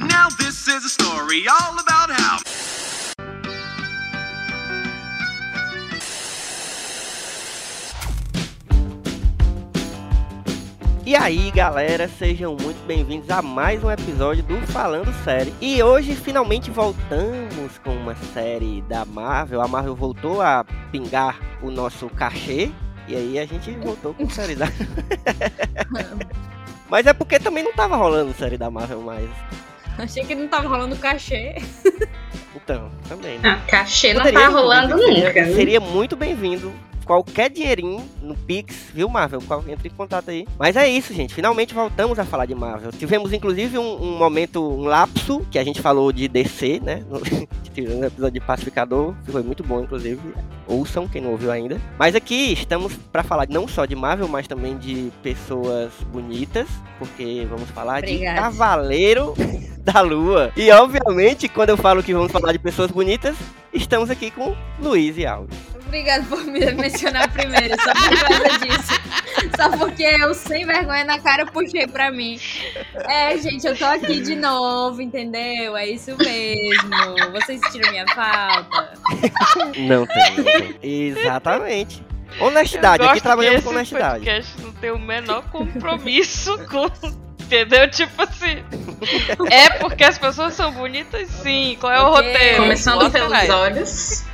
Now this is a story all about how. E aí, galera, sejam muito bem-vindos a mais um episódio do Falando Série. E hoje finalmente voltamos com uma série da Marvel. A Marvel voltou a pingar o nosso cachê. E aí a gente voltou com série da. Mas é porque também não tava rolando série da Marvel mais. Achei que não tava rolando cachê. Então, também, né? Ah, cachê não Poderia, tá rolando nunca. Seria, né? seria muito bem-vindo. Qualquer dinheirinho no Pix, viu, Marvel? Entre em contato aí. Mas é isso, gente. Finalmente voltamos a falar de Marvel. Tivemos, inclusive, um, um momento, um lapso, que a gente falou de DC, né? No, tivemos um episódio de Pacificador. que Foi muito bom, inclusive. Ouçam, quem não ouviu ainda. Mas aqui estamos para falar não só de Marvel, mas também de pessoas bonitas. Porque vamos falar Obrigada. de Cavaleiro da Lua. E, obviamente, quando eu falo que vamos falar de pessoas bonitas, estamos aqui com Luiz e Alves. Obrigado por me mencionar primeiro, só por causa disso. Só porque eu, sem vergonha na cara, puxei pra mim. É, gente, eu tô aqui de novo, entendeu? É isso mesmo. Vocês sentiram minha falta? Não tem. Exatamente. Honestidade, aqui trabalhamos com honestidade. podcast não tem o menor compromisso com. Entendeu? Tipo assim. É porque as pessoas são bonitas, sim. Qual é o roteiro? Começando Mostra pelos olhos.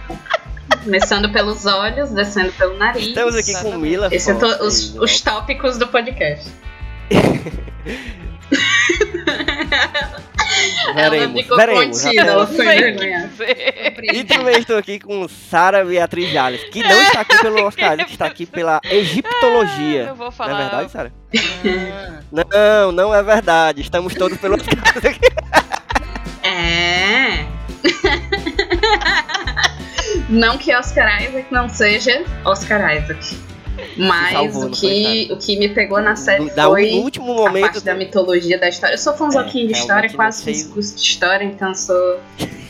Começando pelos olhos, descendo pelo nariz. Estamos aqui com Mila. Esses são to- os, os tópicos do podcast. ela Veremos, ficou veremos. Não. E também estou aqui com Sara Beatriz Jales, que não está aqui pelo Oscar, que está aqui pela egiptologia. Eu vou Não falar. é verdade, Sara? Não, não é verdade. Estamos todos pelo Oscar. É. não que Oscar Isaac não seja Oscar Isaac. Mas salvou, o, foi, que, o que me pegou na série Da- foi último a momento. parte da mitologia da história. Eu sou fãzoquinho de É, história, realmente quase fiz curso de história, então sou...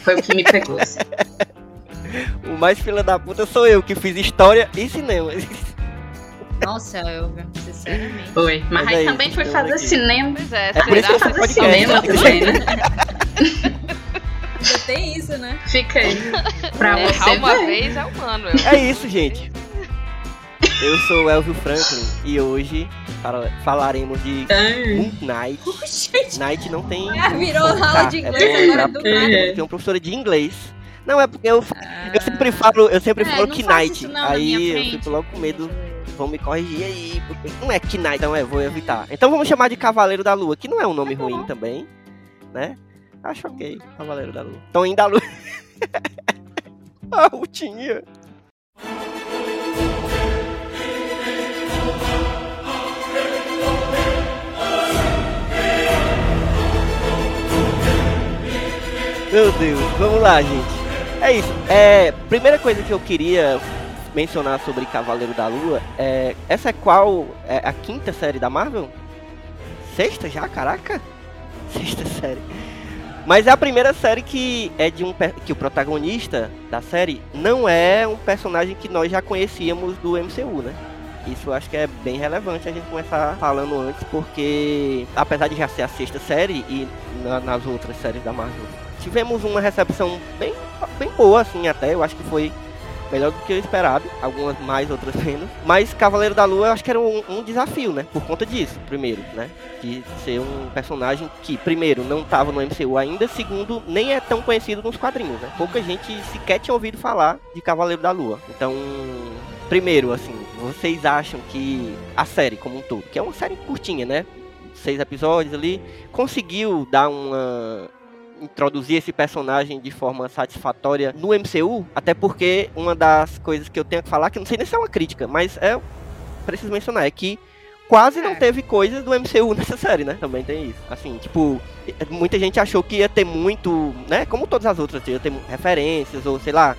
foi o que me pegou. assim. O mais fila da puta sou eu, que fiz história e cinema. Nossa, eu, sinceramente. Foi. Mas, Mas aí é isso, também fui estamos fazer aqui. cinema. Pois é, É por isso que eu fazer podcast. cinema também, né? Ainda tem isso, né? Fica aí. Pra Errar você uma ver. vez é humano. É isso, gente. Eu sou o Elvio Franklin e hoje fala- falaremos de. Moon Knight. Night não tem. Ah, virou aula de é inglês agora do nada. É. Tem uma professora de inglês. Não, é porque eu, Ah. eu sempre falo, eu sempre É, falo não que night. isso não na minha aí eu frente. fico logo com medo. Vão me corrigir aí, porque não é que night, então é, vou evitar. Então vamos chamar de Cavaleiro da Lua, que não é um nome Tá ruim também, né? Acho ok, Cavaleiro da Lua. Estão indo da Lua. A Rutinha. Meu Deus, vamos lá, gente. É isso. É, primeira coisa que eu queria mencionar sobre Cavaleiro da Lua é. Essa é qual? É a quinta série da Marvel? Sexta já? Caraca! Sexta série. Mas é a primeira série que é de um que o protagonista da série não é um personagem que nós já conhecíamos do MCU, né? Isso eu acho que é bem relevante a gente começar falando antes, porque apesar de já ser a sexta série e na- nas outras séries da Marvel tivemos uma recepção bem, bem boa, assim, até. Eu acho que foi melhor do que eu esperado. Algumas mais, outras menos. Mas Cavaleiro da Lua eu acho que era um, um desafio, né? Por conta disso, primeiro, né? De ser um personagem que, primeiro, não estava no MCU ainda. Segundo, nem é tão conhecido nos quadrinhos, né? Pouca gente sequer tinha ouvido falar de Cavaleiro da Lua. Então, primeiro, assim, vocês acham que a série como um todo, que é uma série curtinha, né? Seis episódios ali, conseguiu dar uma introduzir esse personagem de forma satisfatória no MCU, até porque uma das coisas que eu tenho que falar, que não sei nem se é uma crítica, mas é preciso mencionar, é que quase não É. teve coisas do MCU nessa série, né? Também tem isso. Assim, tipo, muita gente achou que ia ter muito, né? Como todas as outras, ia ter referências, ou sei lá.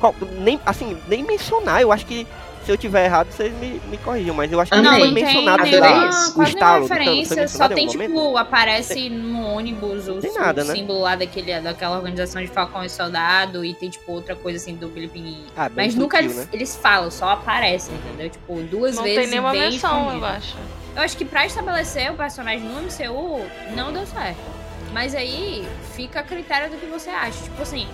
qual- nem, assim, nem mencionar, eu acho que se eu tiver errado, vocês me, me corrijam, mas eu acho que Não, não foi não tem mencionado, nenhuma- lá, isso. o estalo referência, só tem tipo, momento? aparece no ônibus o, Tem o nada, né? símbolo lá daquele, daquela organização de Falcão e Soldado e tem tipo outra coisa assim do Felipe Ah, Mas nunca sutil, eles, né? eles falam, só aparecem, entendeu? Tipo, duas Não vezes tem nenhuma bem menção, eu escondido. acho. Eu acho que pra estabelecer o personagem no MCU, não deu certo. Mas aí fica a critério do que você acha. Tipo assim,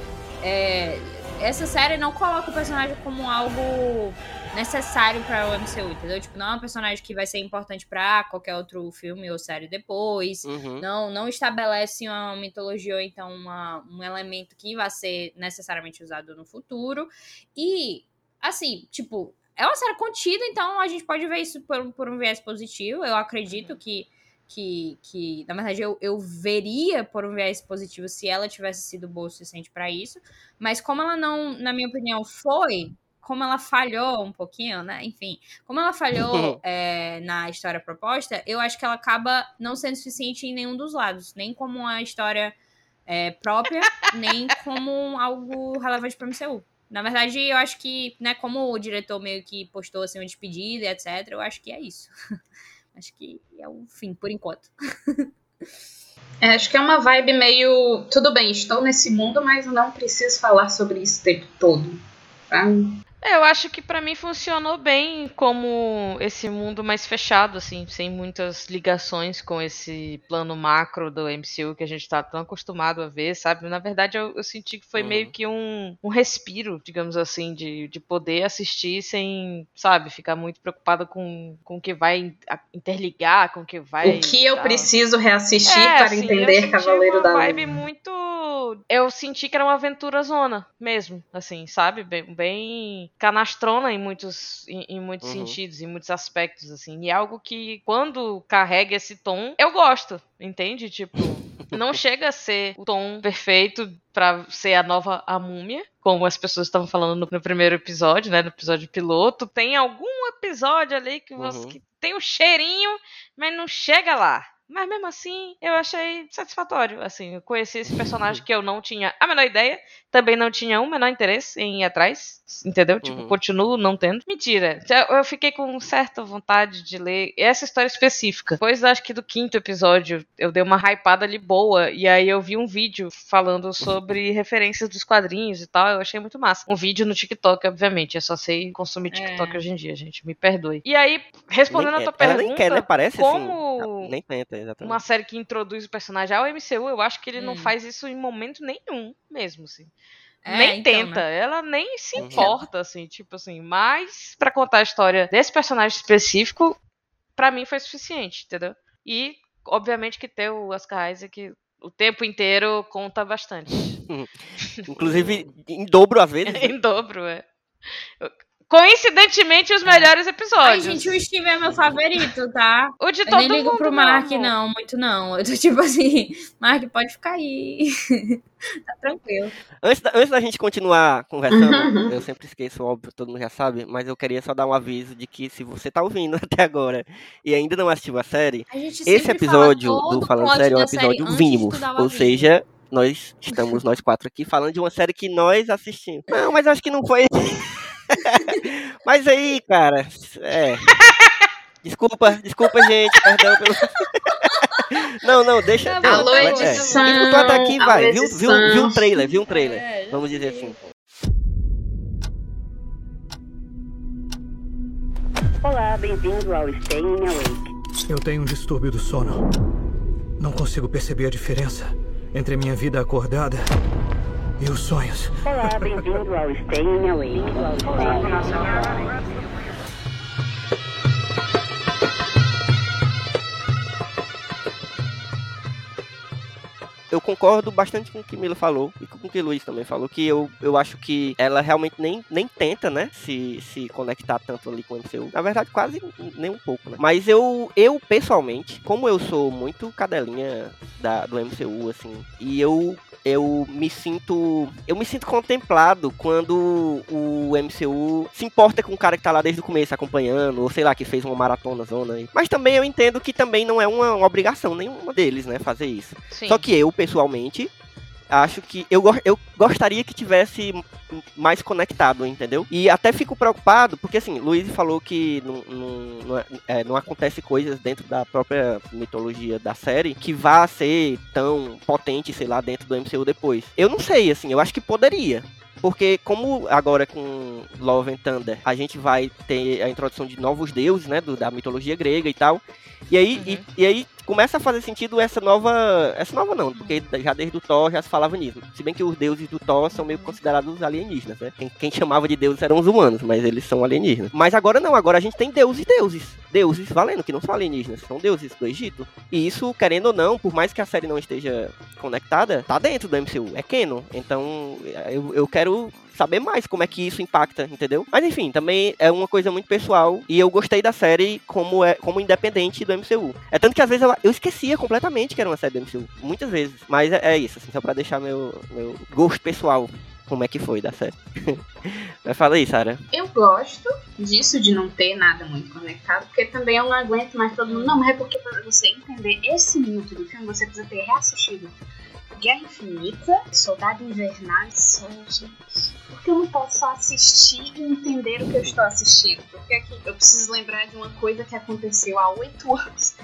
é, essa série não coloca o personagem como algo necessário para o MCU, entendeu? Tipo, não é um personagem que vai ser importante para qualquer outro filme ou série depois. Uhum. Não, não estabelece uma mitologia ou então uma, um elemento que vai ser necessariamente usado no futuro. E, assim, tipo, é uma série contida, então a gente pode ver isso por, por um viés positivo. Eu acredito que que, que na verdade, eu, eu veria por um viés positivo se ela tivesse sido boa o suficiente para isso. Mas como ela não, na minha opinião, foi, como ela falhou um pouquinho, né? Enfim, como ela falhou é, na história proposta, eu acho que ela acaba não sendo suficiente em nenhum dos lados. Nem como uma história é, própria, nem como algo relevante para o MCU. Na verdade, eu acho que, né, como o diretor meio que postou assim uma despedida e etc, eu acho que é isso. Acho que é o fim, por enquanto. É, acho que é uma vibe meio. Tudo bem, estou nesse mundo, mas não preciso falar sobre isso o tempo todo. Tá? É, Eu acho que pra mim funcionou bem como esse mundo mais fechado, assim, sem muitas ligações com esse plano macro do MCU que a gente tá tão acostumado a ver, sabe? Na verdade, eu, eu senti que foi Uhum. meio que um, um respiro, digamos assim, de, de poder assistir sem, sabe, ficar muito preocupada com, com o que vai interligar, com o que vai. o que eu preciso reassistir É, para assim, eu entender senti Cavaleiro uma da vibe Lua. muito. Eu senti que era uma aventura zona mesmo, assim, sabe? Bem, bem canastrona em muitos, em, em muitos Uhum. sentidos, em muitos aspectos, assim. E é algo que, quando carrega esse tom, eu gosto, entende? Tipo, não chega a ser o tom perfeito pra ser a nova a múmia, como as pessoas estavam falando no, no primeiro episódio, né? No episódio piloto. Tem algum episódio ali que, você, Uhum. que tem o cheirinho, mas não chega lá. Mas mesmo assim, eu achei satisfatório. Assim, eu conheci esse personagem que eu não tinha a menor ideia, também não tinha o menor interesse em ir atrás, entendeu? Tipo, Uhum. continuo não tendo. Mentira, eu fiquei com certa vontade de ler essa história específica. Depois, acho que do quinto episódio, eu dei uma hypada ali boa, e aí eu vi um vídeo falando sobre referências dos quadrinhos e tal, eu achei muito massa. Um vídeo no TikTok, obviamente, eu só sei consumir TikTok É. hoje em dia, gente, me perdoe. E aí, respondendo Nem- a tua ela pergunta, nem quer, né? Parece como- assim. Nem tenta, exatamente. uma série que introduz o personagem ao MCU, eu acho que ele não Hum. faz isso em momento nenhum, mesmo, assim. É, nem então, tenta, né? ela nem se Uhum. importa, assim, tipo assim, mas pra contar a história desse personagem específico, pra mim foi suficiente, entendeu? E, obviamente, que ter o Oscar Isaac o tempo inteiro conta bastante. Inclusive, em dobro às vezes. né? em dobro, é. Coincidentemente, os melhores Ai, episódios. gente, o Steve é meu favorito, tá? O de Eu todo nem ligo mundo, pro Mark, amor. não, muito não. Eu tô tipo assim, Mark, pode ficar aí. tá tranquilo. Antes da, antes da gente continuar conversando, eu sempre esqueço, óbvio, todo mundo já sabe, mas eu queria só dar um aviso de que se você tá ouvindo até agora e ainda não assistiu a série, A esse episódio fala do Falando Sério é um episódio vimos. Ou seja, nós estamos nós quatro aqui falando de uma série que nós assistimos. Não, mas acho que não foi. mas aí, cara, é. Desculpa, desculpa, gente, perdão pelo. Não, não, deixa. Tá bom, Alô, vai- é. edição. Quem escutou até aqui, Alô, vai. Viu, viu, viu um trailer, viu um trailer. É, Vamos dizer vi. assim. Olá, bem-vindo ao Staying Awake. Eu tenho um distúrbio do sono. Não consigo perceber a diferença entre minha vida acordada e os sonhos. Olá, bem-vindo ao Staying Awake. Eu concordo bastante com o que Mila falou e com o que o Luiz também falou, que eu, eu acho que ela realmente nem, nem tenta, né, se, se conectar tanto ali com o MCU. Na verdade, quase nem um pouco, né. Mas eu, eu pessoalmente, como eu sou muito cadelinha da, do MCU, assim, e eu eu me sinto eu me sinto contemplado quando o MCU se importa com o cara que tá lá desde o começo acompanhando, ou sei lá, que fez uma maratona zona aí. Mas também eu entendo que também não é uma, uma obrigação nenhuma deles, né, fazer isso. Sim. Só que eu, pessoalmente, acho que eu, eu gostaria que tivesse mais conectado, entendeu? E até fico preocupado, porque assim, Luiz falou que não, não, não, é- é, não acontece coisas dentro da própria mitologia da série que vá ser tão potente, sei lá, dentro do MCU depois. Eu não sei, assim, eu acho que poderia. Porque como agora com Love and Thunder a gente vai ter a introdução de novos deuses, né, do, da mitologia grega e tal. E aí, Uhum. e, e aí começa a fazer sentido essa nova, essa nova não, porque já desde o Thor já se falava nisso. Se bem que os deuses do Thor são meio considerados alienígenas, né? Quem, quem chamava de deuses eram os humanos, mas eles são alienígenas. Mas agora não, agora a gente tem deuses deuses. Deuses valendo, que não são alienígenas, são deuses do Egito. E isso, querendo ou não, por mais que a série não esteja conectada, tá dentro do MCU, é canon. Então, eu, eu quero saber mais como é que isso impacta, entendeu? Mas enfim, também é uma coisa muito pessoal e eu gostei da série como é como independente do MCU. É tanto que às vezes eu, esquecia completamente que era uma série do MCU, muitas vezes. Mas é, é isso, assim, só pra deixar meu, meu gosto pessoal como é que foi da série. Mas fala aí, Sara. Eu gosto disso, de não ter nada muito conectado, porque também eu não aguento mais todo mundo. Não, mas é porque pra você entender esse minuto do filme, você precisa ter reassistido Guerra Infinita, Soldado Invernal e Soldiers. Porque eu não posso só assistir e entender o que eu estou assistindo. Porque aqui eu preciso lembrar de uma coisa que aconteceu há oito anos,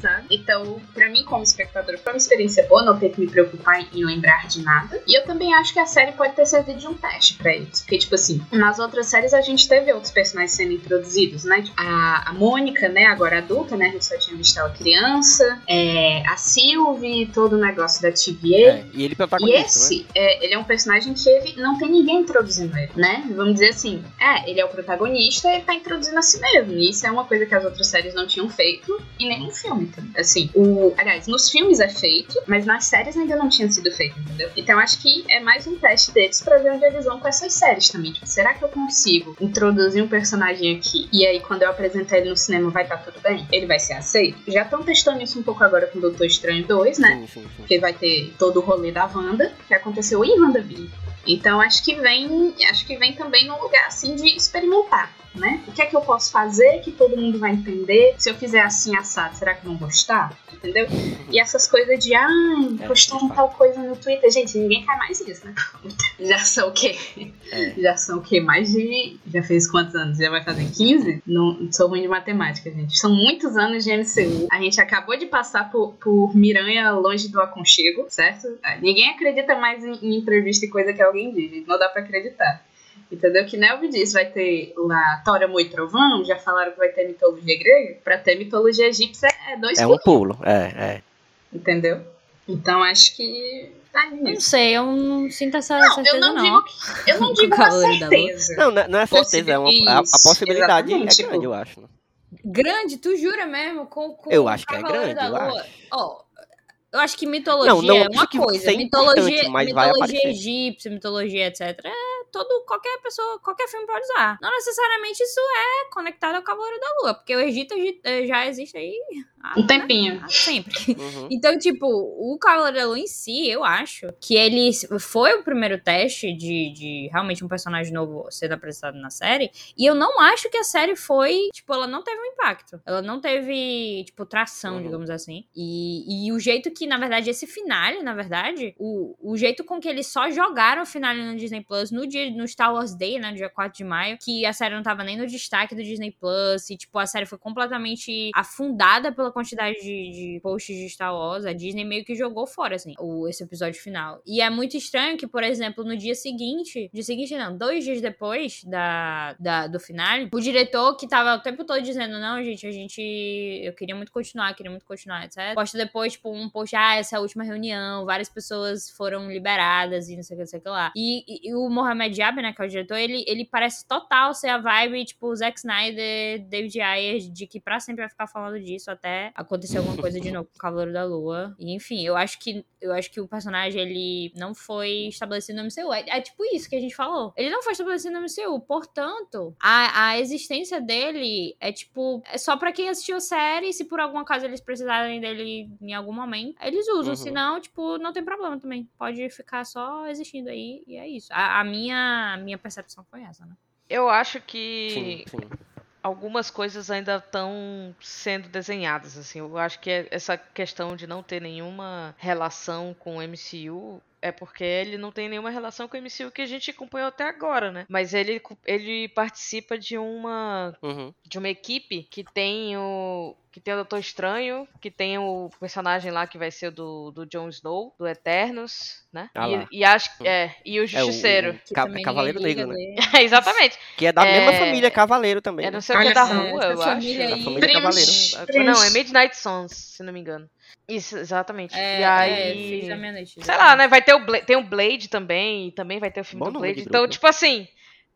sabe? Então, pra mim, como espectador, foi uma experiência boa não ter que me preocupar em lembrar de nada. E eu também acho que a série pode ter servido de um teste pra eles. Porque, tipo assim, nas outras séries a gente teve outros personagens sendo introduzidos, né? Tipo, A, a Mônica, né? Agora adulta, né? A gente só tinha visto ela criança. É, a Sylvie, todo o negócio da TVA. É, e ele E protagonista, né? esse, é, ele é um personagem que ele não tem ninguém introduzindo ele, né? Vamos dizer assim, é, ele é o protagonista e ele tá introduzindo a si mesmo. E isso é uma coisa que as outras séries não tinham feito e nem no filme, tá? Assim, o. Aliás, nos filmes é feito, mas nas séries ainda não tinha sido feito, entendeu? Então acho que é mais um teste deles pra ver onde eles vão com essas séries também. Tipo, será que eu consigo introduzir um personagem aqui e aí quando eu apresentar ele no cinema vai estar tudo bem? Ele vai ser aceito? Já estão testando isso um pouco agora com o Doutor Estranho 2, né? Sim, sim, sim. porque vai ter todo o rolê da Wanda, que aconteceu em WandaVision. Então acho que vem, acho que vem também num lugar assim de experimentar, né? O que é que eu posso fazer que todo mundo vai entender? Se eu fizer assim assado, será que vão gostar? Entendeu? E essas coisas de, ai, É, postaram tal coisa no Twitter, gente, ninguém quer mais isso, né? Já são o quê? É. Já são o quê? Mais de. Já fez quantos anos? Já vai fazer 15? Não sou ruim de matemática, gente. São muitos anos de MCU. A gente acabou de passar por, por Miranha longe do aconchego, certo? Ah, Ninguém acredita mais em, em entrevista e coisa que alguém diz. Não dá pra acreditar. Entendeu? Que Nelvi disse, vai ter lá Tora, Mo e Trovão, já falaram que vai ter mitologia grega. Pra ter mitologia egípcia é dois É um pulos, pulo, é, é. entendeu? Então acho que tá Eu Não sei, eu não sinto essa Não, certeza, eu não, não. digo que. Eu não Com digo uma Lua. certeza. Não, não é- é certeza, é uma, a, a possibilidade é grande, tipo- eu acho. né? Grande, tu jura mesmo? Com, com Eu acho que é grande, da eu Lua? acho. Ó, eu acho que mitologia Não, não é uma coisa. Mitologia, mitologia egípcia, mitologia, etc. Todo, qualquer pessoa, qualquer filme pode usar. Não necessariamente isso é conectado ao Cavaleiro da Lua, porque o Egito egi- eh, já existe aí Um tempinho. há sempre. Uhum. Então, tipo, o Cavaleiro da Lua em si, eu acho que ele foi o primeiro teste de, de realmente um personagem novo sendo apresentado na série. E eu não acho que a série foi, tipo, ela não teve um impacto. Ela não teve, tipo, tração, Uhum. digamos assim. E, e o jeito que, na verdade, esse finale, na verdade, o, o jeito com que eles só jogaram o finale no Disney Plus no dia no Star Wars Day, né, no dia 4 de maio, que a série não tava nem no destaque do Disney Plus, e, tipo, a série foi completamente afundada pela quantidade de, de posts de Star Wars. A Disney meio que jogou fora, assim, o, esse episódio final. E é muito estranho que, por exemplo, no dia seguinte, dia seguinte não, dois dias depois da, da, do finale, o diretor que tava o tempo todo dizendo, não, gente, a gente, eu queria muito continuar, queria muito continuar, etc. Posta depois, tipo, um post, ah, essa é a última reunião, várias pessoas foram liberadas e não sei o que, não sei o que lá. E, e- e o Mohamed Diab, né, que é o diretor, ele, ele parece total ser a vibe, tipo, Zack Snyder, David Ayer, de que pra sempre vai ficar falando disso até acontecer alguma coisa de novo com o Cavaleiro da Lua. E, enfim, eu acho que eu acho que o personagem, ele não foi estabelecido no MCU. É, é tipo isso que a gente falou. Ele não foi estabelecido no MCU, portanto, a, a existência dele é tipo, é só pra quem assistiu a série, se por algum acaso eles precisarem dele em algum momento, eles usam. Uhum. Senão, tipo, não tem problema também. Pode ficar só existindo aí e é isso. A, a minha, a minha percepção foi essa, né? Eu acho Sim, que sim. Algumas coisas ainda estão sendo desenhadas, assim. Eu acho que é- essa questão de não ter nenhuma relação com o MCU é porque ele não tem nenhuma relação com o MCU que a gente acompanhou até agora, né? Mas ele, ele participa de uma Uhum. de uma equipe que tem o que tem o Doutor Estranho, que tem o personagem lá que vai ser o do, do Jon Snow, do Eternos, né? Ah e, e acho que é, e o É o- Justiceiro. o Ca- Cavaleiro Negro, né? liga Exatamente. Que é da É, mesma família Cavaleiro também. É né? não sei o que da só, rua, eu acho. família Da aí- família Prince. Cavaleiro. Prince. Não, é Midnight Suns, se não me engano. Isso, exatamente. É, e é, aí. fiz a meia-noite. Sei lá, né? Vai ter o Bla- tem o Blade também, e também vai ter o filme Bom do Blade. de Então, grupo. tipo assim,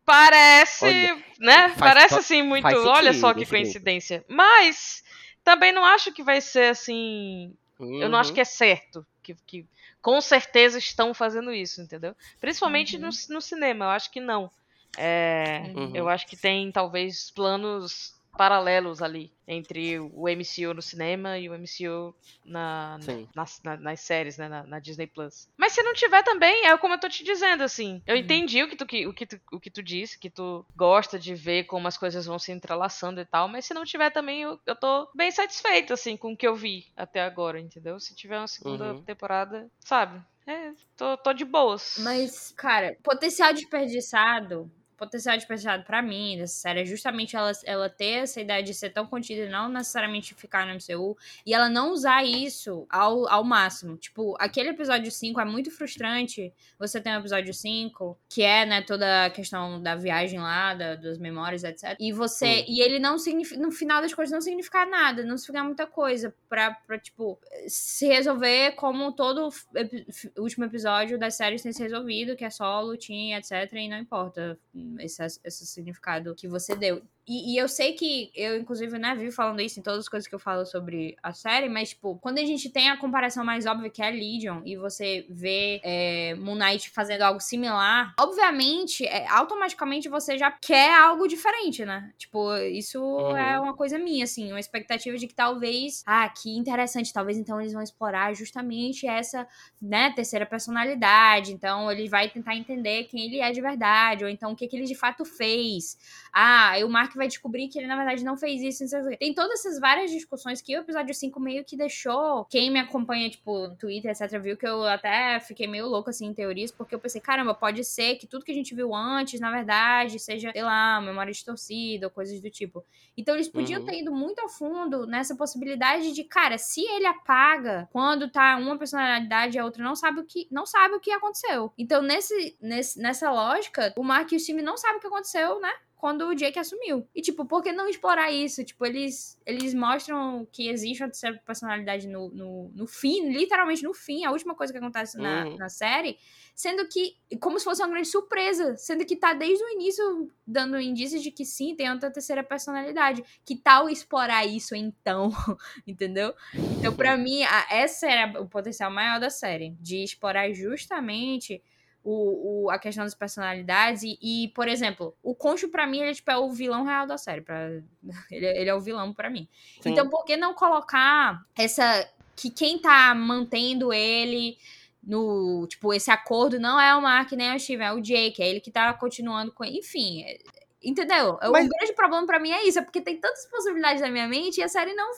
parece, Olha, né? Parece to- assim muito, olha só que grupo. coincidência. Mas também não acho que vai ser assim, eu não acho Uhum. que é certo que, que com certeza estão fazendo isso, entendeu? Principalmente Uhum. no, no cinema, eu acho que não. É, Uhum. Eu acho que tem talvez planos paralelos ali entre o MCU no cinema e o MCU na, nas, na- nas séries, né, na, na Disney Plus. Mas se não tiver também, é como eu tô te dizendo, assim. Eu entendi o que, tu, que- o, que tu, o que tu disse, que tu gosta de ver como as coisas vão se entrelaçando e tal, mas se não tiver também, eu, eu tô bem satisfeito, assim, com o que eu vi até agora, entendeu? Se tiver uma segunda Uhum. temporada, sabe? É, tô, tô de boas. Mas, cara, potencial desperdiçado. Potencial desperdiçado pra mim dessa série é justamente ela, ela ter essa ideia de ser tão contida e não necessariamente ficar no MCU. E ela não usar isso ao, ao máximo. Tipo, aquele episódio 5 é muito frustrante. Você tem o episódio 5, que é, né, toda a questão da viagem lá, da- das memórias, etc. E você. Hum. E ele não significa. No final das coisas, não significa nada. Não significa muita coisa. Pra, pra tipo, se resolver como todo epi- último episódio das séries tem se resolvido, que é só lutinha, etc. E não importa esse, esse significado que você deu. E, e eu sei que eu, inclusive, né, vi falando isso em todas as coisas que eu falo sobre a série, mas, tipo, quando a gente tem a comparação mais óbvia que é a Legion e você vê é, Moon Knight fazendo algo similar, obviamente, é, automaticamente você já quer algo diferente, né? Tipo, isso Uhum. é uma coisa minha, assim, uma expectativa de que talvez, ah, que interessante, talvez então eles vão explorar justamente essa, né, terceira personalidade, então ele vai tentar entender quem ele é de verdade, ou então o que, que ele de fato fez. Ah, aí o Mark vai descobrir que ele, na verdade, não fez isso. Tem todas essas várias discussões que o episódio 5 meio que deixou. Quem me acompanha, tipo, no Twitter, etc., viu que eu até fiquei meio louco, assim, em teorias, porque eu pensei, caramba, pode ser que tudo que a gente viu antes, na verdade, seja, sei lá, memória distorcida ou coisas do tipo. Então eles podiam Uhum. ter ido muito a fundo nessa possibilidade de, cara, se ele apaga quando tá uma personalidade e a outra não sabe o que não sabe o que aconteceu. Então nesse, nesse nessa lógica, o Mark e o time não sabem o que aconteceu, né? Quando o Jake assumiu. E, tipo, por que não explorar isso? Tipo, eles, eles mostram que existe uma terceira personalidade no, no, no fim, literalmente no fim, a última coisa que acontece na, Uhum. na série, sendo que, como se fosse uma grande surpresa, sendo que tá desde o início dando indícios de que sim, tem outra terceira personalidade. Que tal explorar isso então? Entendeu? Então, pra mim, a, essa era o potencial maior da série, de explorar justamente o, o- a questão das personalidades. E, e, por exemplo, o Concho, pra mim, ele tipo, é o vilão real da série. Pra, ele, ele é o vilão pra mim. Sim. Então, por que não colocar essa. Que quem tá mantendo ele no. Tipo, esse acordo não é o Mark nem o Steven, é o Jake. É ele que tá continuando com. Enfim. é- Entendeu? Mas- O grande problema pra mim é isso, é porque tem tantas possibilidades na minha mente e a série não,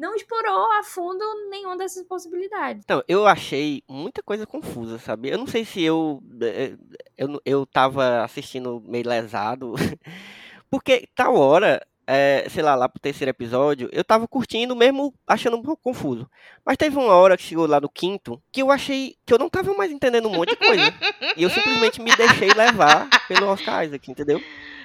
não explorou a fundo nenhuma dessas possibilidades. Então, eu achei muita coisa confusa, sabe? Eu não sei se eu. eh, Eu, eu tava assistindo meio lesado. Porque tal hora, eh, sei lá, lá pro terceiro episódio, eu tava curtindo mesmo achando um pouco confuso. Mas teve uma hora que chegou lá no quinto que eu achei que eu não tava mais entendendo um monte de coisa. e eu simplesmente me deixei levar pelo Oscar Isaac, entendeu?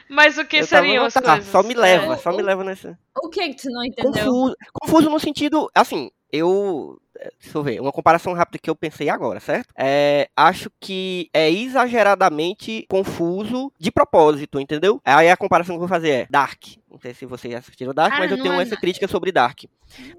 Mas o que eu seriam "Não, as coisas? só me leva, É, só me leva nessa. O que que tu não entendeu? Confuso, confuso no sentido, assim, eu, deixa eu ver, uma comparação rápida que eu pensei agora, certo? É, acho que é exageradamente confuso de propósito, entendeu? Aí a comparação que eu vou fazer é Dark. Não sei se vocês assistiram Dark, Ah, mas eu não tenho é essa crítica sobre Dark.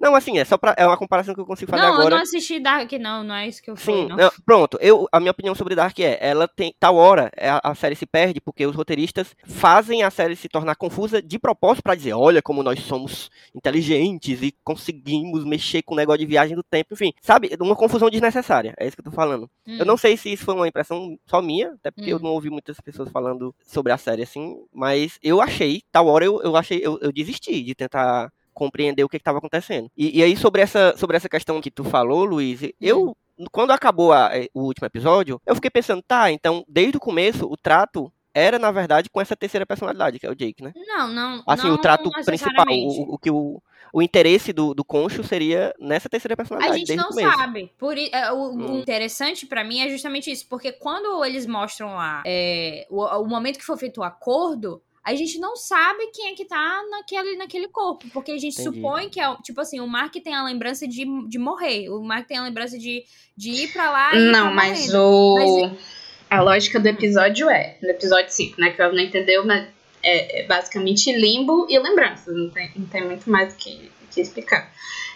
Não, assim, é só pra, é uma comparação que eu consigo fazer não, eu agora. não assisti Dark, não, não é isso que eu fui, Sim, não. não, pronto. Eu, a minha opinião sobre Dark é, ela tem tal hora é, a, a série se perde porque os roteiristas fazem a série se tornar confusa de propósito pra dizer, olha como nós somos inteligentes e conseguimos mexer com o negócio de viagem do tempo, enfim, sabe, uma confusão desnecessária. É isso que eu tô falando. Hum. Eu não sei se isso foi uma impressão só minha, até porque eu Hum. não ouvi muitas pessoas falando sobre a série assim, mas eu achei, tal hora eu, eu achei, eu, eu desisti de tentar compreender o que estava acontecendo. E, e aí sobre essa, sobre essa questão que tu falou, Luiz, eu quando acabou a- eh, o último episódio, eu fiquei pensando, tá, então, desde o começo, o trato era, na verdade, com essa terceira personalidade, que é o Jake, né? Não, não. Assim, não o trato principal, o, o que o, o interesse do, do Concho seria nessa terceira A personalidade, gente desde não o sabe. Por, é, o, o Hum. interessante pra mim é justamente isso. Porque quando eles mostram lá é, o, o momento que foi feito o acordo, a gente não sabe quem é que tá naquele, naquele corpo. Porque a gente Entendi. supõe que é, o- tipo assim, o Mark tem a lembrança de, de morrer. O Mark tem a lembrança de, de ir pra lá e Não, tá mas morrendo. o. A lógica do episódio é, no episódio 5, né? Que o não entendeu, mas é, é basicamente limbo e lembranças. Não tem, não tem muito mais o que, que explicar.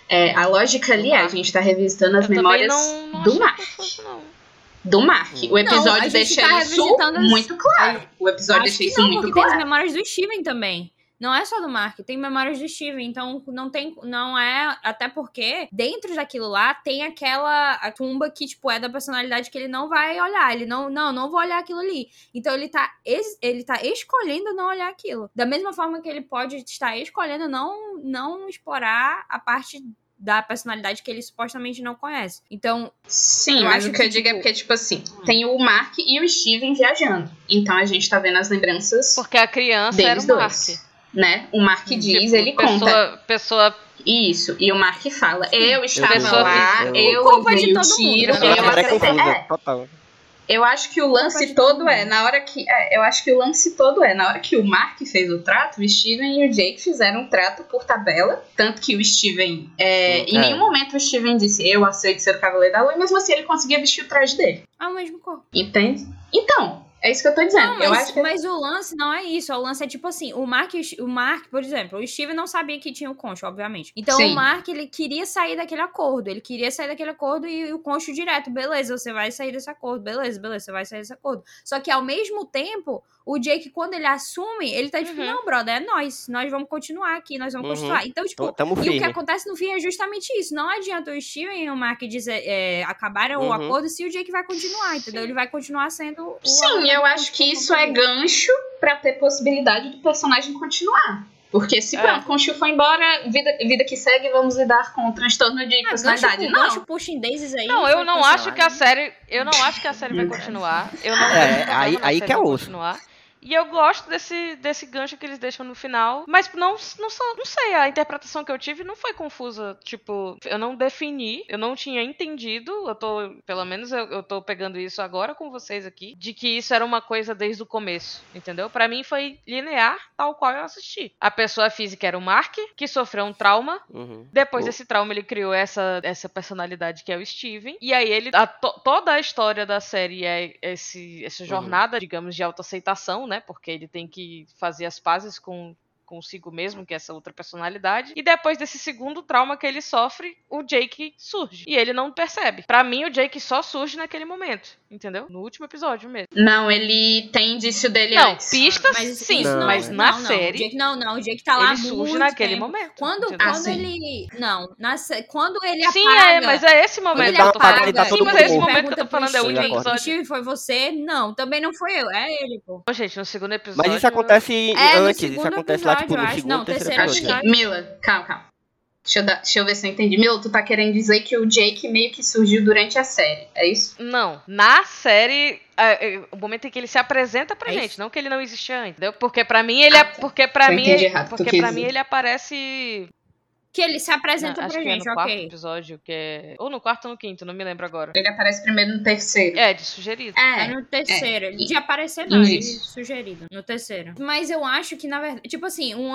É, a lógica ali é, a gente tá revisitando as Eu memórias não, não do Mark. não. Do Mark. O Não, episódio gente deixa tá isso as- muito claro. O episódio Acho deixa que isso não, muito porque tem as claro. memórias do Steven também. Não é só do Mark, tem memórias do Steven, então não tem, não é, até porque dentro daquilo lá tem aquela a tumba que tipo é da personalidade que ele não vai olhar, ele não, não, não vou olhar aquilo ali. Então ele tá ele tá escolhendo não olhar aquilo. Da mesma forma que ele pode estar escolhendo não não explorar a parte da personalidade que ele supostamente não conhece. Então, Sim, mas o que eu digo é tipo, porque, tipo assim, tem o Mark e o Steven viajando. Então a gente tá vendo as lembranças Porque a criança era deles o Mark. dois. Né? O Mark diz, Tipo, ele conta. pessoa, pessoa Isso. E o Mark fala: Eu estava Pessoa lá, física. eu Culpa de todo mundo, tiro? Ela eu também é É, total. eu acho que o lance todo é, mundo. na hora que. é, eu acho que o lance todo é, na hora que o Mark fez o trato, o Steven e o Jake fizeram um trato por tabela. Tanto que o Steven. é, em é. nenhum momento o Steven disse, eu aceito ser o Cavaleiro da Lua, e mesmo assim ele conseguia vestir o traje dele. é o mesmo corpo. Entende? Então, é isso que eu tô dizendo. Não, eu mas, acho que. mas o lance não é isso. O lance é tipo assim: o Mark, o Mark, por exemplo, o Steven não sabia que tinha o Concho, obviamente. Então Sim. o Mark, ele queria sair daquele acordo. Ele queria sair daquele acordo e o Concho direto. Beleza, você vai sair desse acordo. Beleza, beleza, você vai sair desse acordo. Só que ao mesmo tempo, o Jake, quando ele assume, ele tá tipo: Uhum. não, brother, é nós. Nós vamos continuar aqui, nós vamos Uhum. continuar. Então, tipo. Tamo E o que firme. acontece no fim é justamente isso. Não adianta o Steven e o Mark dizer, é, acabaram o Uhum. acordo se o Jake vai continuar, entendeu? Ele vai continuar sendo o. Sim, eu acho que isso é gancho pra ter possibilidade do personagem continuar. Porque se É. pronto, Conchu foi embora, vida, vida que segue, vamos lidar com o transtorno de Ah, personalidade. gancho, não. gancho pushing daisies aí. Não, eu não acho que a série. Eu não acho que a série vai continuar. Eu não É, aí- aí que é osso. continuar. E eu gosto desse, desse gancho que eles deixam no final. Mas não, não, não sei, a interpretação que eu tive não foi confusa. Tipo, eu não defini, eu não tinha entendido. Eu tô, pelo menos eu, eu tô pegando isso agora com vocês aqui. De que isso era uma coisa desde o começo, entendeu? Pra mim foi linear, tal qual eu assisti. A pessoa física era o Mark, que sofreu um trauma. Uhum. Depois O- desse trauma, ele criou essa, essa personalidade que é o Steven. E aí, ele. a- to- toda a história da série é esse, essa jornada, digamos, de autoaceitação, né? Porque ele tem que fazer as pazes com. Consigo mesmo, que é essa outra personalidade. E depois desse segundo trauma que ele sofre, o Jake surge. E ele não percebe. Pra mim, o Jake só surge naquele momento. Entendeu? No último episódio mesmo. Não, ele tem indício dele Não, antes. pistas, Mas sim. não- mas na não, série, Jake, não, não. O Jake tá lá ele surge muito naquele tempo. momento. Quando, entendeu? Ah, quando sim. ele. Não, na, quando ele Sim, apaga. é, mas é esse momento ele que eu tô apaga, falando. ele tá Sim, todo mas é esse momento que eu tô falando, é o último episódio. Steve, foi você? Não, também não foi eu. É ele, pô. Gente, no segundo episódio. Mas isso acontece É, antes, isso acontece lá, tipo, episódio, no eu acho. segundo, Não, terceiro terceiro Acho episódio. que. Mila, calma, calma. Deixa eu, dar- deixa eu ver se eu entendi. Mila, tu tá querendo dizer que o Jake meio que surgiu durante a série, é isso? Não, na série, é, é, o momento em que ele se apresenta pra É gente, isso. não que ele não existe antes, entendeu? Porque pra mim ele, Ah, tá. porque para Eu mim, ele- porque para mim ele aparece, Que ele se apresenta acho pra que é gente, no quarto ok. episódio, que é ou no quarto ou no quinto, não me lembro agora. Ele aparece primeiro no terceiro. É, de sugerido. É É, no terceiro. é. De aparecer, não. Isso. sugerido. No terceiro. Mas eu acho que, na verdade. Tipo assim, um,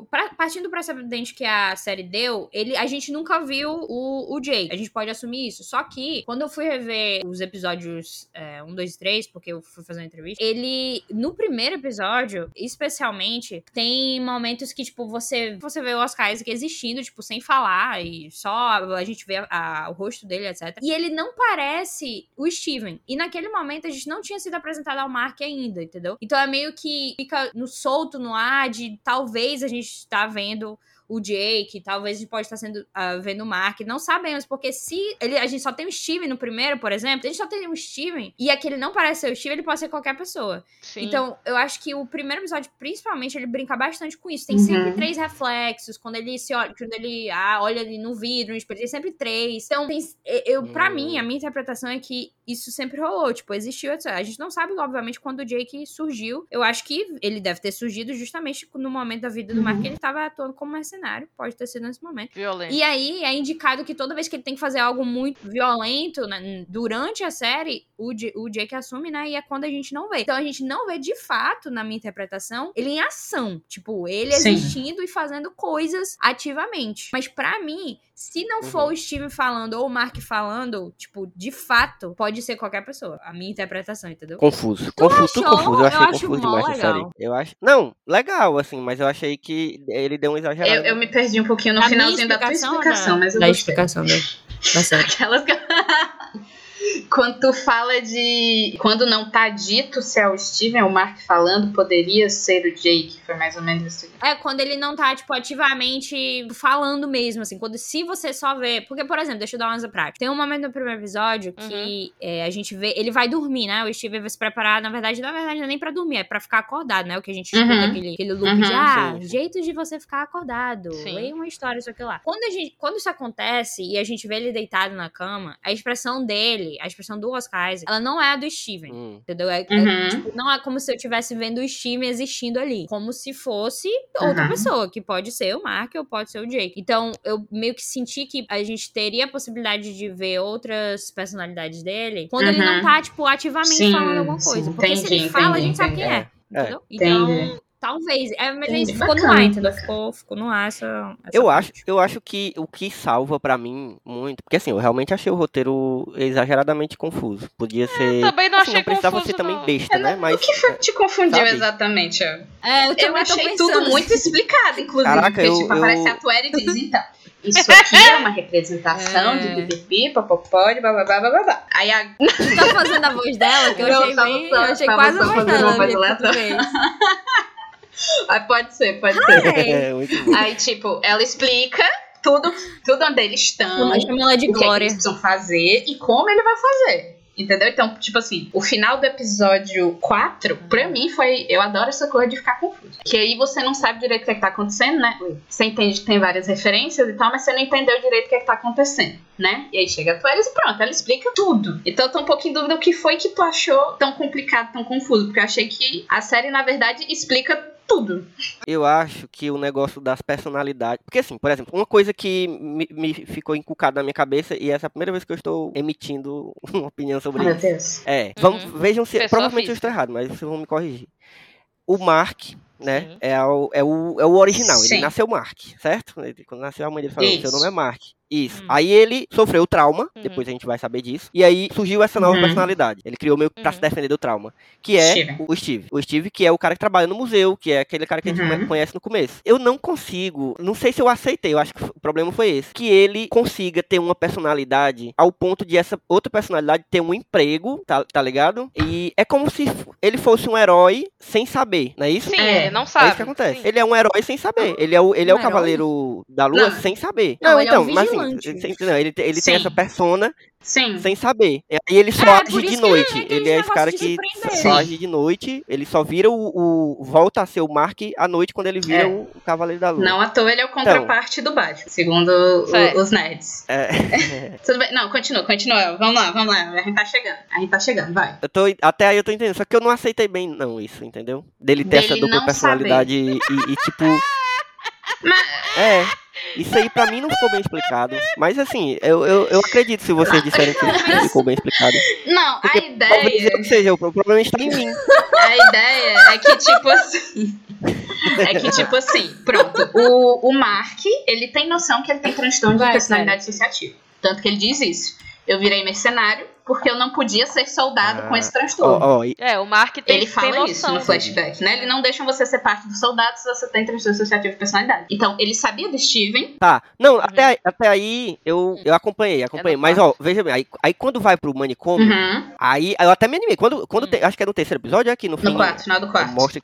um, pra- partindo do precedente que a série deu, ele, a gente nunca viu o, o Jake. A gente pode assumir isso. Só que, quando eu fui rever os episódios é, 1, 2 e 3, porque eu fui fazer uma entrevista, ele. No primeiro episódio, especialmente, tem momentos que, tipo, você, você vê o Oscar Isaac existindo, tipo, sem falar, e só a gente vê a- o rosto dele, etc. E ele não parece o Steven. E naquele momento a gente não tinha sido apresentado ao Mark ainda, entendeu? Então é meio que fica no solto, no ar, de talvez a gente tá vendo o Jake, talvez a gente pode estar sendo ah, vendo o Mark, não sabemos, porque se ele, a gente só tem o Steven no primeiro, por exemplo, a gente só tem o Steven, e aquele não parece ser o Steven, ele pode ser qualquer pessoa. Sim. Então, eu acho que o primeiro episódio, principalmente, ele brinca bastante com isso. Tem Uhum. sempre três reflexos. Quando ele se olha, quando ele ah, olha ali no vidro, no espelho, tem sempre três. Então, tem, eu, pra Hum. mim, a minha interpretação é que isso sempre rolou. Tipo, existiu. etc. A gente não sabe, obviamente, quando o Jake surgiu. Eu acho que ele deve ter surgido justamente no momento da vida do Uhum. Mark, ele tava atuando como mercenário. Pode ter sido nesse momento. Violento. E aí é indicado que toda vez que ele tem que fazer algo muito violento né, durante a série, o, J- o Jake assume, né? E é quando a gente não vê. Então a gente não vê de fato, na minha interpretação, ele em ação. Tipo, ele Sim. existindo e fazendo coisas ativamente. Mas pra mim, se não for o Steve falando ou o Mark falando, tipo, de fato, pode ser qualquer pessoa. A minha interpretação, entendeu? Confuso. Confuso, tudo achou? confuso. Eu achei Eu acho confuso demais essa série. legal. Eu acho. Não, legal, assim, mas eu achei que ele deu um exagerado. Eu, eu me perdi um pouquinho no Da finalzinho da tua explicação da- mas eu da gostei. explicação da, da série. Aquelas que... Quando tu fala de. Quando não tá dito se é o Steven ou o Mark falando, poderia ser o Jake. Foi mais ou menos isso. É, quando ele não tá, tipo, ativamente falando mesmo, assim. Quando se você só vê. Porque, por exemplo, deixa eu dar um exemplo prático. Tem um momento no primeiro episódio que é, a gente vê. Ele vai dormir, né? O Steve vai se preparar. Na verdade, na verdade, não é nem pra dormir, é pra ficar acordado, né? O que a gente escuta, Uhum. aquele, aquele loop Uhum, de ah, sim, sim. jeitos de você ficar acordado. Sim. Leia uma história, isso aqui lá. Quando, a gente, quando isso acontece e a gente vê ele deitado na cama, a expressão dele, a expressão do Oscar Isaac, ela não é a do Steven. Hum. Entendeu? É, é, Uhum. tipo, não é como se eu estivesse vendo o Steven existindo ali. Como se fosse outra Uhum. pessoa, que pode ser o Mark ou pode ser o Jake. Então, eu meio que senti que a gente teria a possibilidade de ver outras personalidades dele quando ele não Uhum. tá, tipo, ativamente Sim, falando alguma sim, coisa. Porque se ele entendi, fala, a entendi, gente sabe quem é. entendi. É, Entendeu? Então, entendi. Talvez. É, mas Entendi. isso ficou no Bacana, ar, entendeu? Ficou, ficou no ar essa. essa Eu parte. acho, eu acho que o que salva pra mim muito, porque assim, eu realmente achei o roteiro exageradamente confuso. Podia ser. Também não assim, achei não precisava confuso, ser também não. besta, né? Mas O que foi que te confundiu Sabe? exatamente? Eu, É, eu, eu também achei pensando tudo muito explicado, inclusive. Caraca, porque, eu- tipo, eu- aparece a Tueri e diz, então, isso aqui é uma representação É. de pipipi, popopó, de bababá, bababá. Aí a... Tu tá fazendo a voz dela, que eu Não, achei tava bem. só- eu achei tava quase só a voz dela. Aí pode ser, pode ser. é muito bom. Aí, tipo, ela explica tudo, tudo onde eles estão, Chama chama ela de o que, é que eles precisam fazer e como ele vai fazer. Entendeu? Então, tipo assim, o final do episódio 4, pra mim, foi. Eu adoro essa coisa de ficar confuso. Que aí você não sabe direito o que, é que tá acontecendo, né? Você entende que tem várias referências e tal, mas você não entendeu direito o que, é que tá acontecendo, né? E aí chega a Tuelis e pronto, ela explica tudo. Então eu tô um pouquinho em dúvida o que foi que tu achou tão complicado, tão confuso. Porque eu achei que a série, na verdade, explica tudo. Eu acho que o negócio das personalidades. Porque, assim, por exemplo, uma coisa que me, me ficou encucada na minha cabeça, e essa é a primeira vez que eu estou emitindo uma opinião sobre Meu isso. Deus. É, vamos, vejam se. Pessoa provavelmente eu física. estou errado, mas vocês vão me corrigir. O Mark, né? Sim. É o, é, o, é o original. Sim. Ele nasceu Mark, certo? Ele- quando nasceu, a mãe dele falou: seu nome é Mark. Isso. Hum. Aí ele sofreu trauma, Uhum. depois a gente vai saber disso. E aí surgiu essa nova Uhum. personalidade. Ele criou meio que pra Uhum. se defender do trauma. Que é Steven. o Steve. O Steve, que é o cara que trabalha no museu, que é aquele cara que a gente Uhum. conhece no começo. Eu não consigo, não sei se eu aceitei, eu acho que o problema foi esse. Que ele consiga ter uma personalidade ao ponto de essa outra personalidade ter um emprego, tá, tá ligado? E é como se ele fosse um herói sem saber, não é isso? Sim, É, ele não É sabe. isso que acontece. Sim. Ele é um herói sem saber. Ele é o, ele é Um o herói? cavaleiro da lua Não. sem saber. Não, Não, ele é um então, mas assim, sem- não, ele, ele tem essa persona Sim. sem saber. E ele só É, age de noite. é Ele, é esse cara que só age de noite. Ele só vira o, o- volta a ser o Mark à noite quando ele vira É. o, o cavaleiro da lua. Não à toa ele é o contraparte do Batman, segundo o- os nerds. É, Tudo bem? Não, continua, continua. Vamos lá, vamos lá. A gente tá chegando. A gente tá chegando, vai. eu tô, até aí eu tô entendendo. Só que eu não aceitei bem, não, isso, entendeu? Dele ter Dele essa dupla não personalidade e, e, tipo. É. Isso aí pra mim não ficou bem explicado. Mas assim, eu, eu, eu acredito se vocês disserem que ficou bem explicado. Não, Porque a Talvez ideia. eu seja, o problema está em mim. A ideia é que, tipo assim. É que, tipo assim, pronto. O, o Mark, ele tem noção que ele tem transtorno de personalidade dissociativa. Tanto que ele diz isso. Eu virei mercenário porque eu não podia ser soldado Ah, com esse transtorno. Ó, ó, e- É, o Mark tem, Ele tem fala noção. isso no flashback, né? Ele não deixa você ser parte do soldado se você tem transtorno associativo de personalidade. Então, ele sabia do Steven. Tá, não, até, aí- até aí eu, eu acompanhei, acompanhei. no mas ó, veja bem, aí, aí quando vai pro manicômio, Uhum. aí eu até me animei. Quando, quando Hum. te- acho que é no terceiro episódio, é aqui no fim. No quarto, final do quarto. Mostra,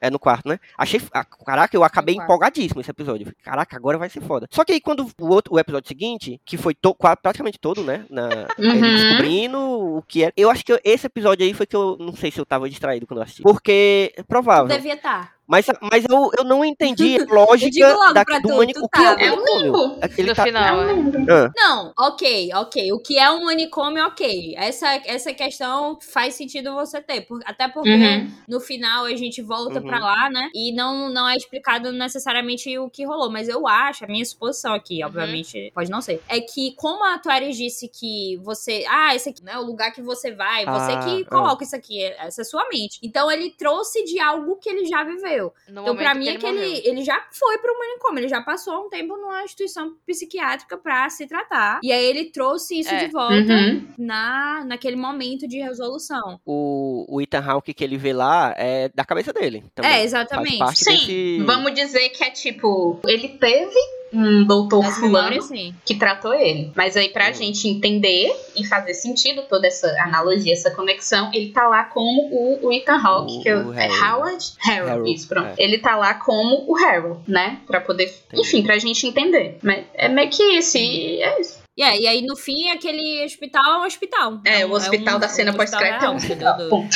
É no quarto, né? Achei. ah, Caraca, eu acabei empolgadíssimo esse episódio. Caraca, agora vai ser foda. Só que aí quando o, outro, o episódio seguinte, que foi to- praticamente todo, né? Na, ele Uhum. descobrindo o que é. Eu acho que esse episódio aí foi que eu não sei se eu tava distraído quando eu assisti. Porque é provável. Devia estar. Mas, mas eu, eu não entendi a Eu digo lógica logo da, pra do tu, mani- tu O que é. É um manicômio? limbo. Aquele No tá- final, é. Ah, Não, ok, ok. O que é um manicômio, ok. Essa, essa questão faz sentido você ter. por- até porque Uhum. no final a gente volta Uhum. pra lá, né? E não, não é explicado necessariamente o que rolou. Mas eu acho, a minha suposição aqui, obviamente, pode não ser. É que, como a Tuares disse que você. Ah, esse aqui não é o lugar que você vai. Você Ah, que ah. coloca isso aqui. Essa é sua mente. Então ele trouxe de algo que ele já viveu. No Então, pra mim, é que morreu. ele, ele já foi pro manicômio, ele já passou um tempo numa instituição psiquiátrica pra se tratar. E aí ele trouxe isso É. de volta Uhum. na, naquele momento de resolução. o, o Ethan Hawke que ele vê lá é da cabeça dele. Também. É, exatamente. Sim, desse... vamos dizer que é tipo, ele teve um doutor Nas fulano que tratou ele. Mas aí, pra Hum. gente entender e fazer sentido toda essa analogia, essa conexão, ele tá lá como o, o Ethan Hawke, O- que é, o é. Howard? Harold, Harold, isso, pronto. é. Ele tá lá como o Harold, né? Pra poder. Entendi. Enfim, pra gente entender. Mas é meio que isso. E é isso. Aí, e aí, no fim, aquele hospital é um hospital. É, o hospital um- da cena um pós-crédito é um hospital. Ponto.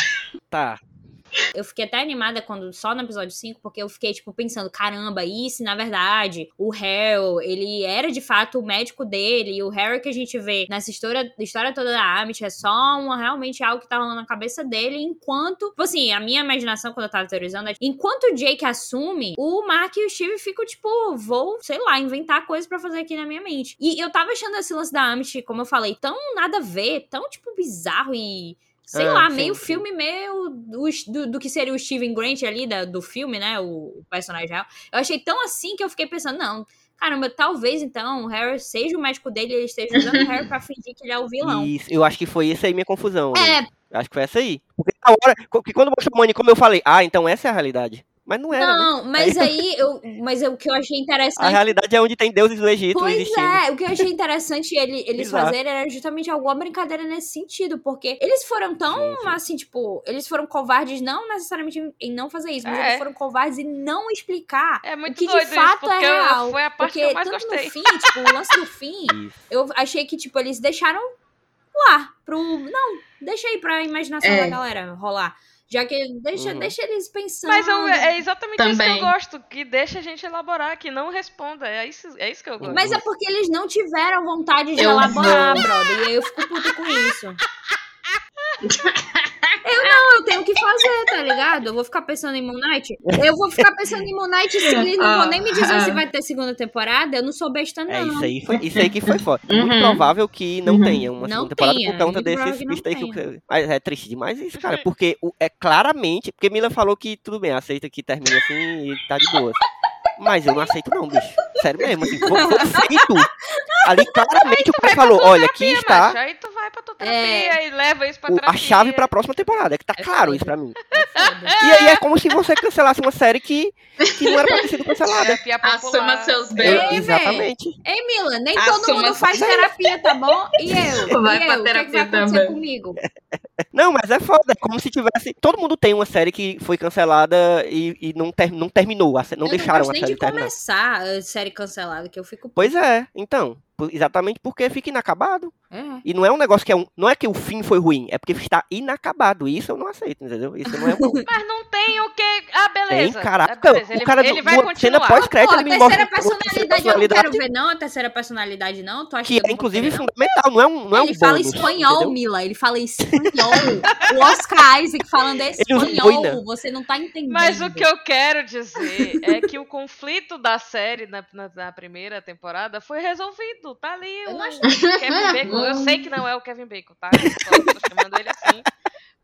Tá. Eu fiquei até animada quando só no episódio 5, porque eu fiquei, tipo, pensando, caramba, e se na verdade o Harry, ele era de fato o médico dele, e o Harry que a gente vê nessa história, história toda da Amit é só uma, realmente algo que tá rolando na cabeça dele, enquanto, tipo assim, a minha imaginação quando eu tava teorizando é, enquanto o Jake assume, o Mark e o Steve ficam, tipo, vou, sei lá, inventar coisas pra fazer aqui na minha mente. E eu tava achando esse lance da Amit, como eu falei, tão nada a ver, tão, tipo, bizarro e sei Ah, lá, sim, meio sim. filme meio do, do, do que seria o Steven Grant ali da- do filme, né? O, o personagem real. Eu achei tão assim que eu fiquei pensando, não, caramba, talvez então o Harry seja o médico dele e ele esteja usando o Harry pra fingir que ele é o vilão. Isso, eu acho que foi essa aí minha confusão. É, né? Acho que foi essa aí. Porque na hora, porque quando mostrou o manicômio, eu falei, ah, então essa é a realidade. Mas não era, né? não, mas aí, eu, mas eu- o que eu achei A interessante realidade é onde tem deuses do Egito Pois existindo. é, o que eu achei interessante ele, eles Exato. fazerem era justamente alguma brincadeira nesse sentido, porque eles foram tão, Sim, sim. assim, tipo, eles foram covardes não necessariamente em- não fazer isso, mas É. eles foram covardes em não explicar É muito o que de doido isso, fato é real. foi a parte porque que eu mais tanto gostei. no fim, tipo, o lance do fim, eu achei que, tipo, eles deixaram lá pro... Não, deixa aí pra imaginação É. da galera rolar. Já que deixa, Uhum. deixa eles pensando. Mas eu- é exatamente isso que Também. eu gosto, que deixa a gente elaborar, que não responda. É isso, é isso que eu gosto. Mas é porque eles não tiveram vontade de Eu elaborar, vou. brother. E aí eu fico puta com isso. Eu não, eu tenho que fazer, tá ligado? Eu vou ficar pensando em Moon Knight. Eu vou ficar pensando em Moon Knight se eles não vão nem me dizer se vai ter segunda temporada. Eu não sou besta, não. É isso aí, foi, isso aí que foi foda. Muito Uhum. provável que não Uhum. tenha uma Não segunda temporada tenha, por conta muito desses mistakes. que- Mas é triste demais isso, cara. Porque é claramente. Porque Mila falou que tudo bem, aceita que termine assim e tá de boa. Mas eu não aceito, não, bicho. Sério mesmo, assim, feito. Ali claramente o cara falou: olha, aqui Terapia, está macho, aí tu vai pra tua terapia e leva isso pra o- terapia. a chave pra próxima temporada. É que tá É claro foda. isso pra mim. Foda. E aí é como se você cancelasse uma série que, que não era pra ter sido cancelada. Terapia popular. Assuma seus Eu- bens. Exatamente. Ei, Mila, nem Assuma todo mundo faz terapia, tá bom? E eu? Vai e pra eu? O que, é que vai terapia acontecer comigo? Não, mas é foda. É como se tivesse. Todo mundo tem uma série que foi cancelada e, e não, ter- não terminou. Não eu deixaram não a série de terminar. começar a série cancelada, que eu fico... Pois é, então. Exatamente porque fica inacabado. É. E não é um negócio que é um. Não é que o fim foi ruim, é porque está inacabado. E isso eu não aceito, entendeu? Isso não é um. Mas não tem o que. Ah, Tem, beleza. caraca. Ah, beleza, o Ele, cara ele do, vai no- cena continuar. pós-crédito Pô, ele me a mostra terceira uma personalidade eu não quero ver, não. A terceira personalidade, não. Tu acha Que que é não inclusive não? fundamental, não é um, não é um ele fala bônus, espanhol, entendeu? Mila. Ele fala espanhol. o Oscar Isaac falando espanhol. boina. Você não tá entendendo. Mas o que eu quero dizer é que o conflito da série na, na- na primeira temporada foi resolvido. Tá ali o acho- Kevin Bacon. Eu sei que não é o Kevin Bacon, tá? Eu só tô chamando ele assim.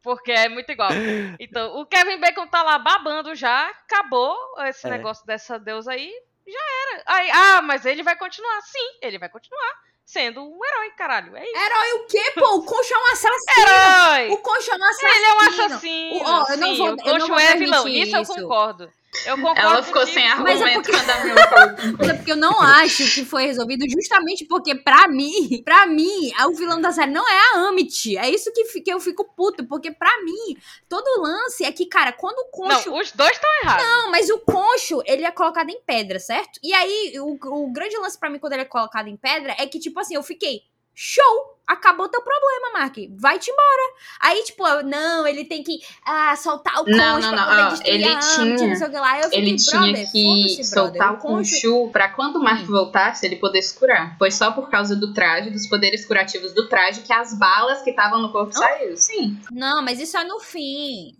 Porque é muito igual. Então, o Kevin Bacon tá lá babando já, acabou esse É. negócio dessa deusa aí, já era. Aí, ah, mas ele vai continuar. Sim, ele vai continuar sendo um herói, caralho. É isso. Herói o quê, pô? O Concho é um assassino. Herói! O Concho é um assassino. Ele é um assassino. O- ó, eu não sim, vou- o eu não Concho vou é vilão. permitir Nisso eu isso. concordo. Eu concordo Ela ficou sem Mas é argumento porque- quando a Mila falou. Mas é porque eu não acho que foi resolvido justamente porque, pra mim, pra mim, o vilão da série não é a Amit. É isso que, que eu fico puto, porque pra mim, todo o lance é que, cara, quando o Concho. Não, os dois estão errados. Não, mas o concho, ele é colocado em pedra, certo? E aí, o, o grande lance pra mim quando ele é colocado em pedra é que, tipo assim, eu fiquei, show! Acabou teu problema, Mark. Vai-te embora. Aí, tipo, não, ele tem que ah, soltar o concho Não, não, não, ele a tinha- não lá. Eu fiquei, Ele tinha que soltar brother. o Khonshu pra quando o Mark voltasse, ele poder se curar. Foi só por causa do traje, dos poderes curativos do traje, que as balas que estavam no corpo saíram. Sim. Não, mas isso é no fim.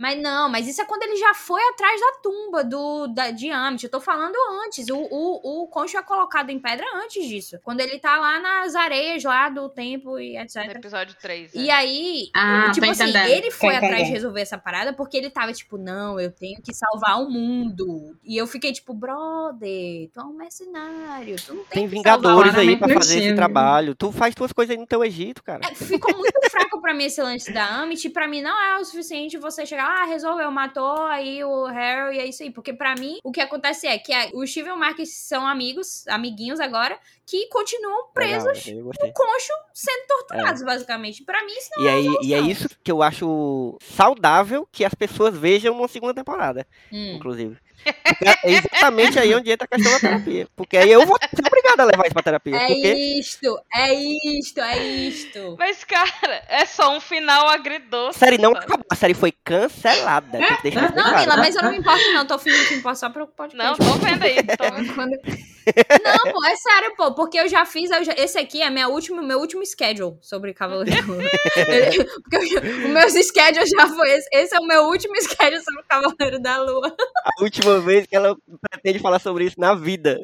Mas não, mas isso é quando ele já foi atrás da tumba do, da, de Amit. Eu tô falando antes. O, o, o concho é colocado em pedra antes disso. Quando ele tá lá nas areias lá do tempo e No etc. episódio 3. E aí, Ah, tipo assim, entendendo, ele foi atrás de resolver essa parada porque ele tava tipo, não, eu tenho que salvar o mundo. E eu fiquei tipo, brother, tu é um mercenário, tu não tem, Tem vingadores aí pra fazer esse trabalho. Tu faz tuas coisas aí no teu Egito, cara. É, ficou muito fraco pra mim esse lance da Amit. Pra mim não é o suficiente você chegar lá, ah, resolveu, matou aí o Harry e é isso aí. Porque pra mim, o que acontece é que a- o Steve e o Mark são amigos, amiguinhos agora, que continuam presos Legal, no concho sendo torturados, basicamente. Pra mim, isso não E, aí, é e é isso que eu acho saudável que as pessoas vejam numa segunda temporada, Hum. inclusive. Porque é exatamente aí onde entra a questão da terapia. Porque aí eu vou ser obrigado a levar isso pra terapia. É porque isto, é isto, é isto. Mas, cara, é só um final a agridoce. série não acabou, a série foi cancelada. Não. Mila, mas eu não me importo, não. Tô fingindo que me importo só pro podcast. Não, tô vendo aí. Tô vendo. Quando- Não, pô, é sério, pô, porque eu já fiz, eu já- esse aqui é minha última, meu último schedule sobre Cavaleiro da Lua. porque eu- o meu schedule já foi esse, esse é o meu último schedule sobre Cavaleiro da Lua. A última vez que ela pretende falar sobre isso na vida.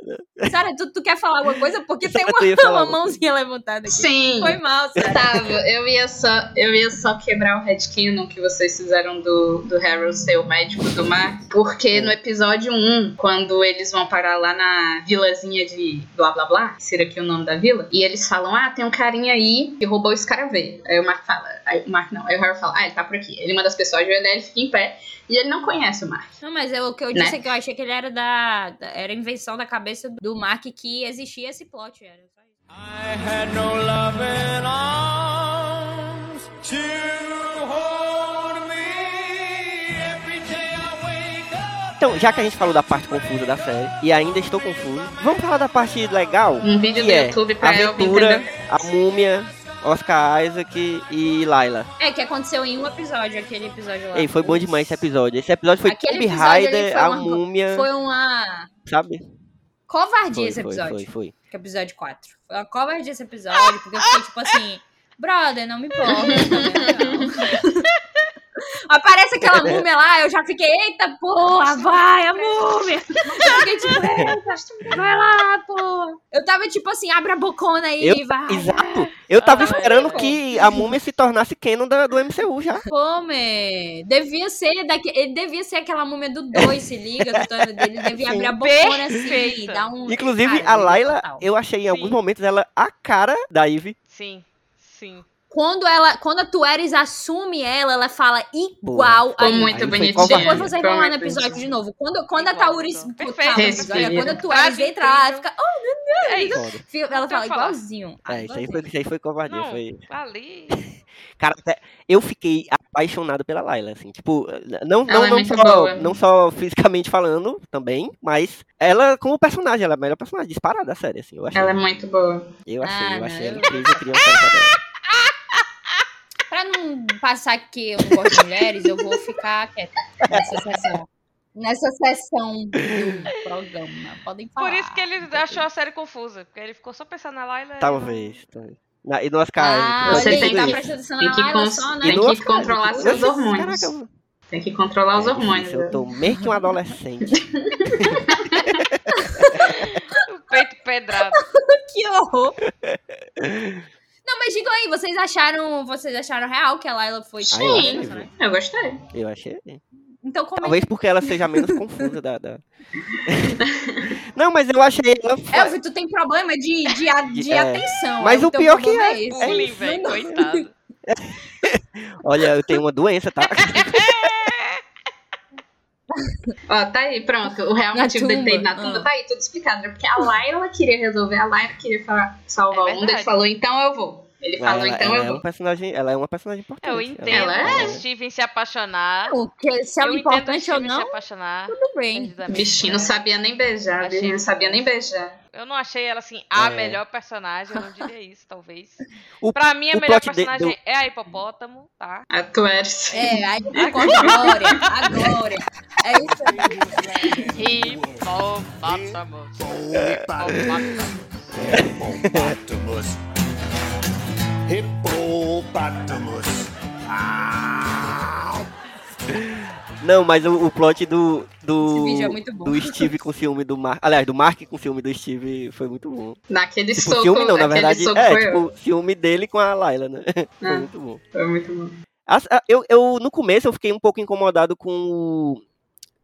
Sara, tu, tu quer falar alguma coisa? Porque tem Sara, tu ia uma, uma mãozinha levantada aqui. Sim. Foi mal, Sara. Tava, eu ia só, eu ia só quebrar o headcanon que vocês fizeram do, do Harold ser o médico do mar, porque no episódio 1, quando eles vão parar lá na vilazinha de blá blá blá, ser aqui o nome da vila, e eles falam, ah, tem um carinha aí que roubou o escaravelho. Aí o Mark fala, aí o Mark não, aí o Harold fala, ah, ele tá por aqui. Ele manda as pessoas ajoelhar, ele fica em pé, e ele não conhece o Mark. Não, mas eu- o que eu Né? disse é que eu achei que ele era da, da- Era invenção da cabeça do Mark que existia esse plot. Era só isso. I had no loving arms to Então, já que a gente falou da parte confusa da série, e ainda estou confuso, vamos falar da parte legal? Um vídeo que do é YouTube pra eu Aventura, a múmia, Oscar Isaac e Layla. É, que aconteceu em um episódio, aquele episódio lá. Ei, foi bom demais esse episódio. Esse episódio foi Aquele Tomb Raider, foi a uma- múmia, Foi uma sabe? covardia Foi, esse foi, episódio. foi, foi. Que é o episódio 4. Foi uma covardia esse episódio, porque eu fiquei tipo assim, brother, não me importa. não. Aparece aquela múmia lá, eu já fiquei, eita porra, vai, a múmia! Eu fiquei tipo, eita, vai lá, porra. Eu tava tipo assim, abre a bocona aí, Eu- vai. Exato. Eu tava Ah, esperando pô. que a múmia se tornasse canon da- do MCU já. Pô, man, devia ser daqui, ele devia ser aquela múmia do 2, se liga, do dele devia Sim. abrir a bocona assim, dar um... Inclusive, Cara, a total. eu achei em alguns Sim. momentos ela a cara da Ivy. Sim, sim. Quando ela, quando a Tueres assume ela, ela fala igual Ficou a muito bonitinho. Depois vocês vão lá no episódio bonitinho. de novo. Quando, quando a Tauris. então. Tá, quando a Tueres entra lá, ela fica. Oh, É isso. Foda. fica- ela Não fala igualzinho. É, isso aí foi, isso aí foi covardia. Não, Foi... ali. Cara, eu fiquei apaixonado pela Layla, assim, tipo, não, não, é não, só, boa. não só fisicamente falando também, mas ela como personagem, ela é a melhor personagem disparada da série, assim, eu achei. Ela é muito boa. Eu achei, Ah, eu achei ela eu- incrível, queria uma série dela. Pra não passar que eu não gosto de mulheres, eu vou ficar quieta nessa sessão. Nessa sessão do programa. Podem falar. Por isso que ele achou a série confusa. Porque ele ficou só pensando na Layla. e Talvez, talvez. Na- e no Oscar Ah, Isaac, Você tem tá que- atenção tem que só, né? tem que controlar seus eu- hormônios. Eu- Tem que controlar os hormônios. eu tô meio que um adolescente. O peito pedrado. Que horror. Não, mas digam aí, vocês acharam, vocês acharam real que a Layla foi Ah, eu tipo, achei, né? Eu gostei. Eu achei. Então como é Talvez porque ela seja menos confusa da. da- não, mas eu achei ela. que... Elvio, tu tem problema de, de, a- de É. atenção. Mas é o pior que é- esse. Bullying, Não- velho. Coitado. Olha, eu tenho uma doença, tá? Ó, tá aí, pronto. O real Na motivo dele ter ido na tumba, ah. tá aí, tudo explicado. É porque a Laila queria resolver, a Laila queria fa- salvar É o mundo. Ele falou, então eu vou. Ele falou, ela, então ela eu é um personagem, ela é uma personagem importante. Eu entendo Ela é. o Steven se apaixonar. O que, se é eu o entendo o importante ou Steven se não, apaixonar. tudo bem. Bichinho não sabia nem beijar, Achei- viu? Não sabia nem beijar. Eu não achei ela assim a É. melhor personagem, eu não diria isso, talvez. O- pra mim, a melhor de- personagem do- é a hipopótamo, tá? A tu eres. É, a glória, a glória. É isso aí. Hipopótamo. Hippopotamus. Hippopotamus. Ah! Não, mas o, o plot do. Do, é do Steve com ciúme do Mark. Aliás, do Mark com ciúme do Steve foi muito bom. Naquele Tipo, soco, ciúme não, na verdade. É, foi, tipo, ciúme dele com a Layla, né? Foi Ah. muito bom. foi muito bom. Eu, eu, no começo, eu fiquei um pouco incomodado com o.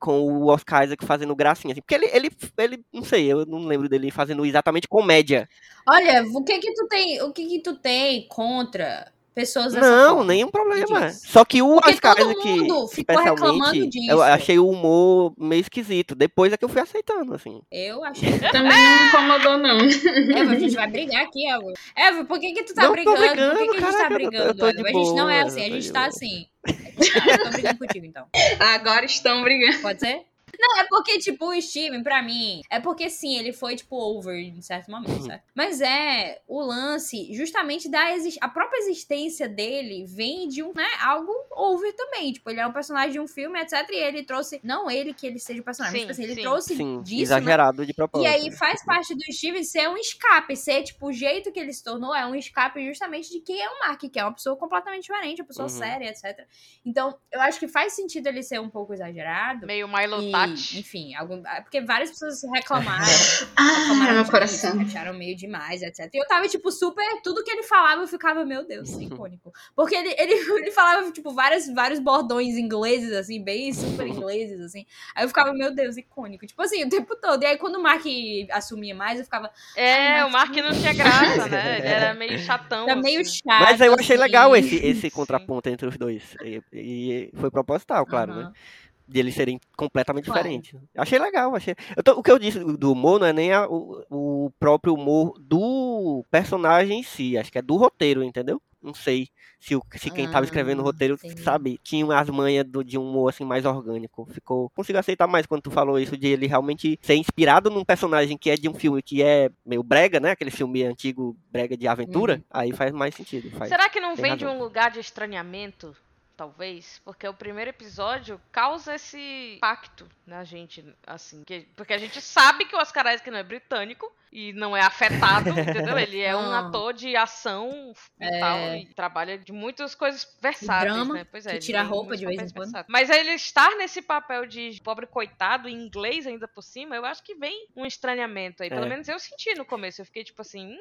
Com o Oscar Isaac fazendo gracinha, assim, porque ele, ele, ele, não sei, eu não lembro dele fazendo exatamente comédia. Olha, o que que tu tem, o que que tu tem contra pessoas Não, forma? nenhum problema. Só que o Porque Oscar todo mundo ficou reclamando especialmente, disso. eu achei o humor meio esquisito. Depois é que eu fui aceitando, assim. Eu achei. Também não me incomodou, não. Eva, a gente vai brigar aqui, Eva. Eva, por que que tu tá Não tô brigando? Por que brigando, que a gente tá eu tô- brigando, eu tô de Eva? A gente não é boa, assim, a gente tá boa. assim. Eu tô brigando contigo, então. Agora estão brigando. Pode ser? Não, é porque, tipo, o Steven, pra mim, é porque sim, ele foi, tipo, over em certo Uhum. momento, certo? Mas é o lance justamente da exis- a própria existência dele vem de um, né, algo over também. Tipo, ele é um personagem de um filme, etc. E ele trouxe, não ele que ele seja o personagem, Sim, mas tipo assim, ele sim. trouxe Sim, disso, né? exagerado de E propósito. aí faz parte do Steven ser um escape, ser tipo o jeito que ele se tornou é um escape justamente de quem é o Mark, que é uma pessoa completamente diferente, uma pessoa Uhum. séria, etc. Então, eu acho que faz sentido ele ser um pouco exagerado. Meio Milo E. enfim, algum, é porque várias pessoas reclamaram. Ah, reclamaram meu coração. Acharam meio demais, etc. E eu tava, tipo, super. Tudo que ele falava, eu ficava, meu Deus, icônico. Porque ele, ele, ele falava, tipo, vários, vários bordões ingleses, assim, bem super ingleses, assim. Aí eu ficava, meu Deus, icônico. Tipo assim, o tempo todo. E aí, quando o Mark assumia mais, eu ficava. É, o Mark não tinha graça, né? Ele era meio chatão. Era meio assim. chato. Mas eu achei assim. legal esse, esse contraponto entre os dois. E, e foi proposital, claro, né? De eles serem completamente Claro. diferentes. Achei legal, achei. Tô- o que eu disse do humor não é nem a- o, o próprio humor do personagem em si, acho que é do roteiro, entendeu? Não sei se, o, se quem tava escrevendo o Ah, roteiro, sabe, tinha as manhas do, de um humor assim mais orgânico. Ficou. Consigo aceitar mais quando tu falou isso de ele realmente ser inspirado num personagem que é de um filme que é meio brega, né? Aquele filme antigo brega de aventura. Uhum. Aí faz mais sentido. Faz. Será que não vem de razão. um lugar de estranhamento? Talvez, porque o primeiro episódio causa esse impacto na gente, assim, que- porque a gente sabe que o Oscar Isaac não é britânico e não é afetado, entendeu? Ele é um ator de ação e É. tal, e trabalha de muitas coisas versáteis, drama, né? Pois é, que ele tira roupa de vez em quando. Mas ele estar nesse papel de pobre coitado em inglês ainda por cima, eu acho que vem um estranhamento aí. Pelo É. menos eu senti no começo, eu fiquei tipo assim, hum,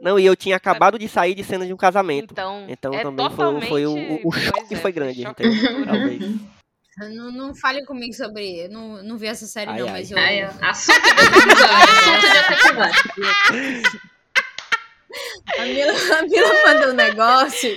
Não, e eu tinha acabado de sair de cena de um casamento. então, Então é também foi, foi o, o choque é, foi grande, entendeu? Talvez. Não, não fale comigo sobre. Não, não vi essa série, Ai, não, ai. mas eu. Ó, assunto de episódio. assunto de episódio. A Mila, a Mila mandou um negócio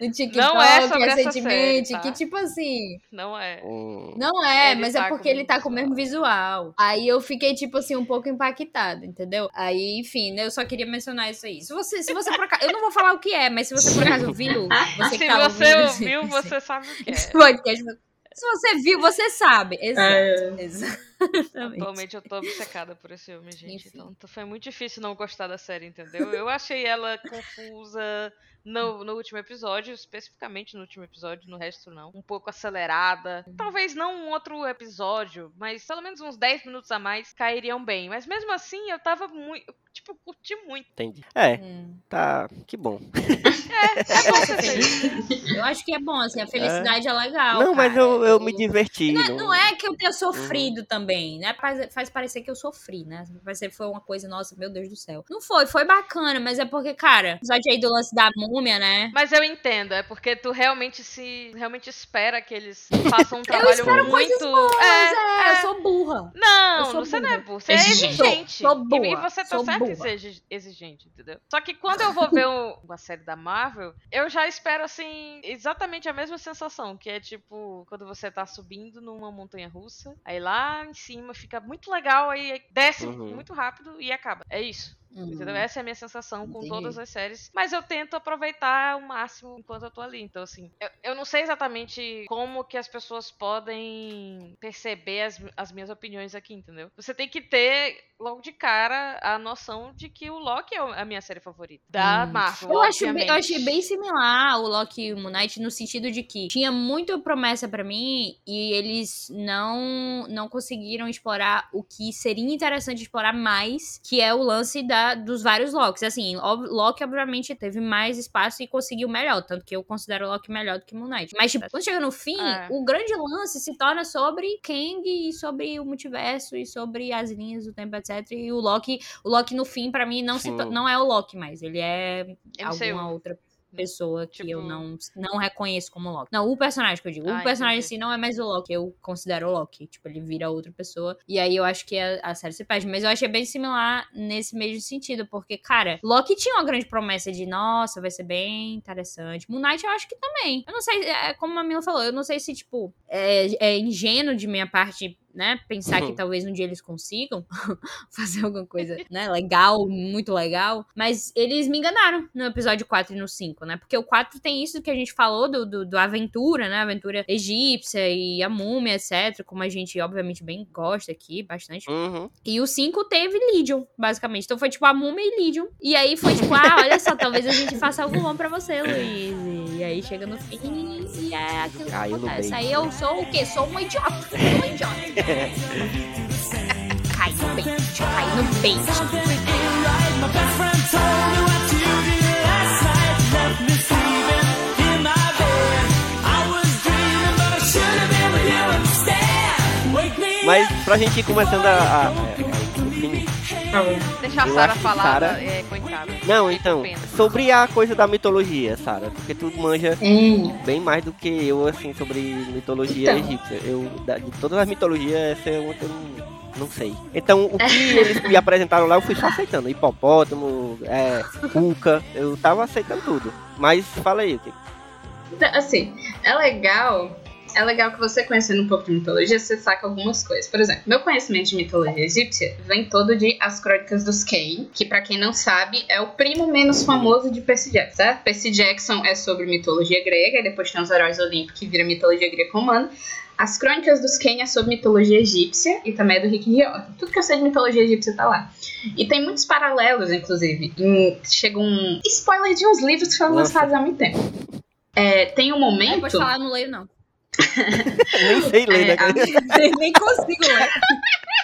no TikTok Não é sobre recentemente série, tá? que, tipo assim. Não é. Hum, Não é, Ele mas tá é porque ele tá com o mesmo visual. Aí eu fiquei, tipo assim, um pouco impactada, entendeu? Aí, enfim, né, eu só queria mencionar isso aí. Se você, se você por acaso. Eu não vou falar o que é, mas se você por acaso viu, você Se tá você ouvindo ouviu, você sabe o que esse é. podcast. Se você viu, você sabe. Exato. É. Exatamente. Atualmente eu tô obcecada por esse filme, gente. Enfim. Então foi muito difícil não gostar da série, entendeu? Eu achei ela confusa no, no último episódio, especificamente no último episódio, no resto não. Um pouco acelerada. Talvez não um outro episódio, mas pelo menos uns 10 minutos a mais cairiam bem. Mas mesmo assim, eu tava muito. Tipo, curti muito. entendi. É, Hum. tá. Que bom. É bom ser feliz. Eu acho que é bom, assim, a felicidade é, legal. não, mas cara. eu, eu me diverti. Não, não- não é que eu tenha sofrido também, né? Faz, faz parecer que eu sofri, né? Faz parecer que foi uma coisa, nossa, meu Deus do céu. Não foi, foi bacana, mas é porque, cara, o episódio aí do lance da múmia, né? Mas eu entendo, é porque tu realmente se. realmente espera que eles façam um trabalho espero muito. coisas boas, é, É, eu sou burra. Não, Eu sou você não é burra. burro, você é Exigente. exigente. Sou- sou E boa, você tá sou certo em ser exi- exigente, entendeu? Só que quando eu vou ver um- uma série da Marvel, eu já espero, assim, exatamente a mesma sensação, que é tipo, quando você tá subindo numa montanha russa, aí lá em cima fica muito legal, aí desce Uhum. muito rápido e acaba. É isso. Uhum. Entendeu? Essa é a minha sensação com Entendi. todas as séries. Mas eu tento aproveitar o máximo enquanto eu tô ali. Então, assim, eu, eu não sei exatamente como que as pessoas podem perceber as, as minhas opiniões aqui, entendeu? Você tem que ter, logo de cara, a noção de que o Loki é a minha série favorita. Da Hum. Marvel, Eu, acho bem, eu achei bem similar o Loki e o Moon Knight no sentido de que tinha muita promessa pra mim e eles não não conseguiram explorar o que seria interessante explorar mais, que é o lance da, dos vários Locks. Assim, Loki obviamente teve mais espaço e conseguiu melhor, tanto que eu considero o Loki melhor do que Moon Knight. Mas tipo, quando chega no fim, É. o grande lance se torna sobre Kang e sobre o multiverso e sobre as linhas do tempo, etc. E o Loki, o Loki no fim pra mim não se não é o Loki mais, ele é MCU. alguma outra pessoa que eu Tipo- não, não reconheço como Loki. Não, o personagem que eu digo. Ah, o personagem entendi. si não é mais o Loki. Eu considero o Loki. Tipo, ele vira outra pessoa. E aí eu acho que a, a série se perde. Mas eu achei bem similar nesse mesmo sentido. Porque, cara, Loki tinha uma grande promessa de, nossa, vai ser bem interessante. Moon Knight eu acho que também. Eu não sei, é, como a Mila falou, eu não sei se, tipo, é, é ingênuo de minha parte né, pensar que talvez um dia eles consigam fazer alguma coisa, né, legal, muito legal, mas eles me enganaram no episódio 4 e no 5, né, porque o 4 tem isso que a gente falou do, do, do aventura, né, aventura egípcia e a múmia, etc, como a gente, obviamente, bem gosta aqui, bastante, Uhum. e o 5 teve Legion, basicamente. Então foi tipo a Múmia e Legion. E aí foi tipo, ah, olha só, talvez a gente faça algo bom pra você, Luiz. E aí chega no fim e é aquilo que Caiu acontece. Aí eu sou o quê? Sou uma idiota. Sou uma idiota. Cai no bait. Cai no bait. Mas pra gente ir começando a. a- a- Deixa a que falar, Sarah- é, coitada. Não, então, sobre a coisa da mitologia, Sara, porque tu manja Hum, bem mais do que eu, assim, sobre mitologia Então. egípcia. Eu, da- de todas as mitologias, essa é uma que eu não, não sei. Então, o que eles me apresentaram lá, eu fui só aceitando. Hipopótamo, é, cuca, eu tava aceitando tudo. Mas fala aí, o que Então, assim, é legal. É legal que você conhecendo um pouco de mitologia, você saca algumas coisas. Por exemplo, meu conhecimento de mitologia egípcia vem todo de As Crônicas dos Kane, que pra quem não sabe, é o primo menos famoso de Percy Jackson, certo? Percy Jackson é sobre mitologia grega, e depois tem os heróis olímpicos que vira mitologia greco-romana. As Crônicas dos Kane é sobre mitologia egípcia e também é do Rick Riordan. Tudo que eu sei de mitologia egípcia tá lá. E tem muitos paralelos, inclusive. Em- chega um spoiler de uns livros que foram Nossa. lançados há muito tempo. É, tem um momento. pode falar, não leio, não. Nem sei ler, né? É, a- Nem consigo ler.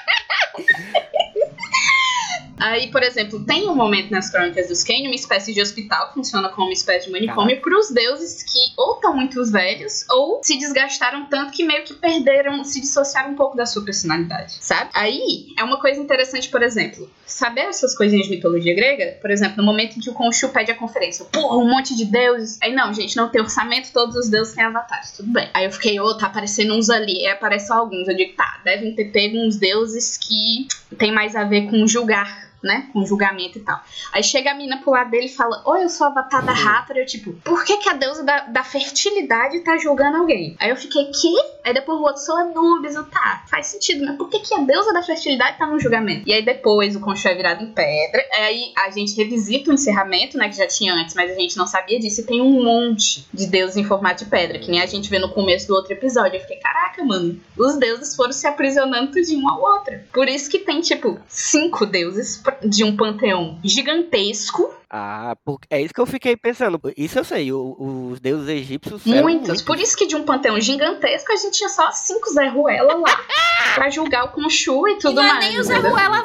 Aí, por exemplo, tem um momento nas crônicas dos Kane, uma espécie de hospital, que funciona como uma espécie de manicômio, para os deuses que ou estão muito velhos, ou se desgastaram tanto que meio que perderam, se dissociaram um pouco da sua personalidade, sabe? Aí, é uma coisa interessante, por exemplo, saber essas coisinhas de mitologia grega, por exemplo, no momento em que o Khonshu pede a conferência, porra, um monte de deuses. Aí, não, gente, não tem orçamento, todos os deuses têm avatares, tudo bem. Aí eu fiquei, ô, tá aparecendo uns ali, aí aparece só alguns. Eu digo, tá, devem ter pego uns deuses que tem mais a ver com julgar né? Com julgamento e tal. Aí chega a mina pro lado dele e fala: Oi, eu sou a avatar da Hathor. Eu, tipo, por que, que a deusa da, da fertilidade tá julgando alguém? Aí eu fiquei, que? Aí depois o outro sou Anubis, eu, tá, faz sentido, mas por que, que a deusa da fertilidade tá no julgamento? E aí depois o concho é virado em pedra. Aí a gente revisita o encerramento, né? Que já tinha antes, mas a gente não sabia disso. E tem um monte de deuses em formato de pedra, que nem a gente vê no começo do outro episódio. Eu fiquei, caraca, mano, os deuses foram se aprisionando tudinho um ao outro. Por isso que tem, tipo, cinco deuses de um panteão gigantesco. Ah, porque é isso que eu fiquei pensando. Isso eu sei, o- os deuses egípcios eram Muitos. Por isso que de um panteão gigantesco a gente tinha só cinco Zé Ruela lá pra julgar o Conchu e tudo não é mais. nem o Zé? Ruela,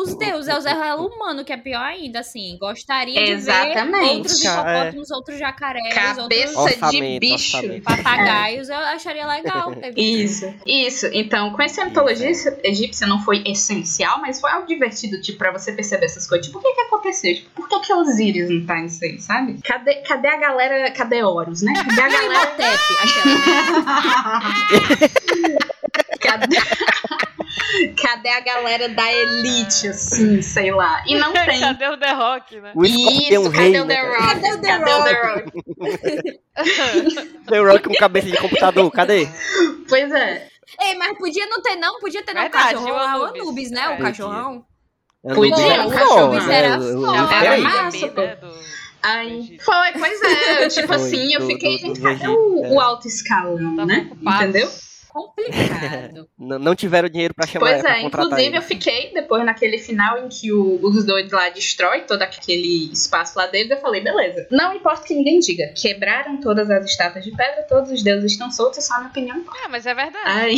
os deuses, é o Zé Ruela humano, que é pior ainda, assim. Gostaria de ver Exatamente. outros é. hipopótamos, outros jacarés, Cabeça outros de bicho. orçamento. papagaios, eu acharia legal. Isso, isso. Então, conhecer a mitologia egípcia não foi essencial, mas foi algo divertido, tipo, pra você perceber essas coisas. Tipo, o que que aconteceu? Tipo, por que que Osíris não tá nisso aí, sabe? Cadê, cadê a galera, cadê Horus, né? Cadê a galera... Imhotep, aquela. Cadê... Cadê a galera da elite, assim, sei lá? E não tem. Cadê o The Rock, né? Isso, Rei, cadê o né, The cara? Rock? Cadê o The Cadê o The Rock? Rock? The Rock com cabeça de computador, cadê? Pois é. Ei, mas podia não ter, não. Podia ter não o Verdade, cachorrão o lá, o Anubis. Anubis, né? É. O cachorrão. Podia, o Pô, cachorro né, era o- o- o- Era massa, Aí, foi, pois é. Tipo Foi, assim, eu do- fiquei. do- do o, o é. alto escalão, né? Entendeu? Complicado. N- Não tiveram dinheiro pra chamar Pois é, inclusive ele. eu fiquei depois naquele final em que o- os dois lá destrói todo aquele espaço lá deles, eu falei, beleza. Não importa o que ninguém diga, quebraram todas as estátuas de pedra, todos os deuses estão soltos, só a minha opinião. É, mas é verdade. Ai,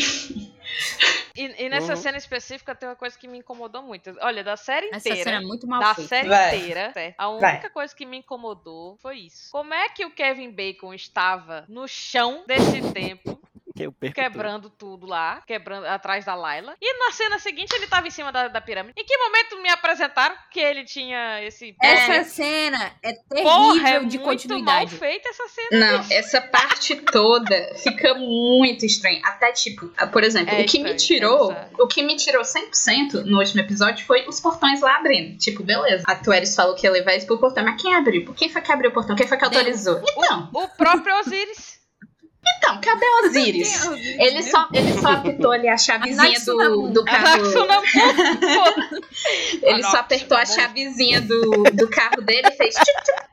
E, e nessa Uhum. cena específica tem uma coisa que me incomodou muito. Olha, da série Essa inteira. cena é muito mal da feita. série Vai. inteira, a Vai. única coisa que me incomodou foi isso. Como é que o Kevin Bacon estava no chão desse tempo, Eu perco quebrando tudo lá, quebrando atrás da Layla, e na cena seguinte ele estava em cima da, da pirâmide? Em que momento me apresentaram que ele tinha esse. Essa cena é terrível Porra, é de muito mal continuidade. feita essa cena. não, essa parte toda fica muito estranha. Até tipo, por exemplo, É o que me estranho, tirou, é o que me tirou 100% no último episódio foi os portões lá abrindo. Tipo, beleza. A Tueris falou que ia levar isso pro portão, mas quem abriu? Quem foi que abriu o portão? Quem foi que autorizou? Então, O próprio Osiris. Então, cadê Osiris? Ele só, ele só apertou ali a chavezinha do, do carro. Ele só apertou a chavezinha do, do carro dele e fez.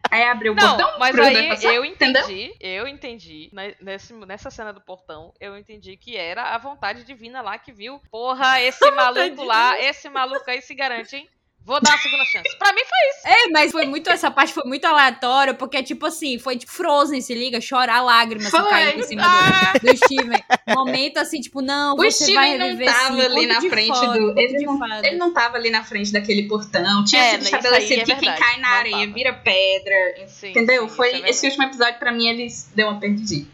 aí abriu o Não, botão. mas aí passar, eu entendeu? entendi, eu entendi, ne- nesse, nessa cena do portão, eu entendi que era a vontade divina lá que viu, porra, esse maluco lá, esse maluco aí se garante, hein? Vou dar uma segunda chance. Pra mim foi isso. É, mas foi muito, essa parte foi muito aleatória, porque, tipo assim, foi tipo Frozen, se liga, chorar lágrimas assim, Foi. caindo em cima Ah! do, do Steven. Momento assim, tipo, não, O você vai Steven não reviver tava sim, ali na frente fada, do. Ele não, fada. ele não tava ali na frente daquele portão. Tinha É, sido estabelecido é que quem cai na não areia tava. vira pedra. Sim, entendeu? sim, Foi é esse último episódio, pra mim, eles deu uma perdidinha.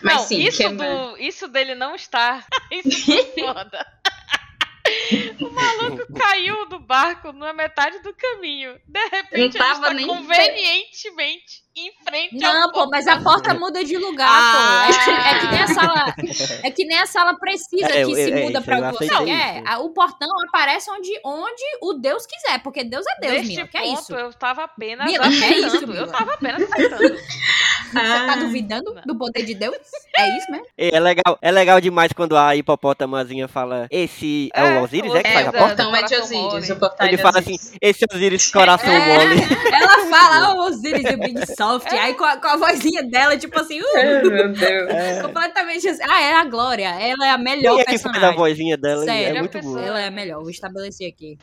Mas não, sim, isso, do, isso dele não estar. Isso foda. O maluco do barco na metade do caminho. De repente, Não ele tava está nem- convenientemente em frente ao Não, pô, mas a porta muda de lugar, Ah. pô. É, que- é que nem a sala. É que nem a sala precisa É, que eu- se é, muda eu o que você isso. A- O portão aparece onde, onde o Deus quiser, porque Deus é Deus, Neste Mila. Que é isso? eu tava apenas Mila, é isso, Mila? eu tava apenas aceitando. Você tá Ah. duvidando Não. do poder de Deus? É isso mesmo? É legal, é legal demais quando a hipopótamazinha fala: Esse é, É, o Osiris, o é que É, faz a o porta? portão é de Osíris. O é Ele de fala assim. Esse Osiris coração É. mole. Ela fala, oh, Osiris, o Big Soft. Aí com a, com a vozinha dela, tipo assim, uh, Ai, meu Deus. É. completamente assim. Ah, é a Glória. Ela é a melhor Quem é que faz a personagem. vozinha dela? Sério, é muito boa. Ela é a melhor, vou estabelecer aqui.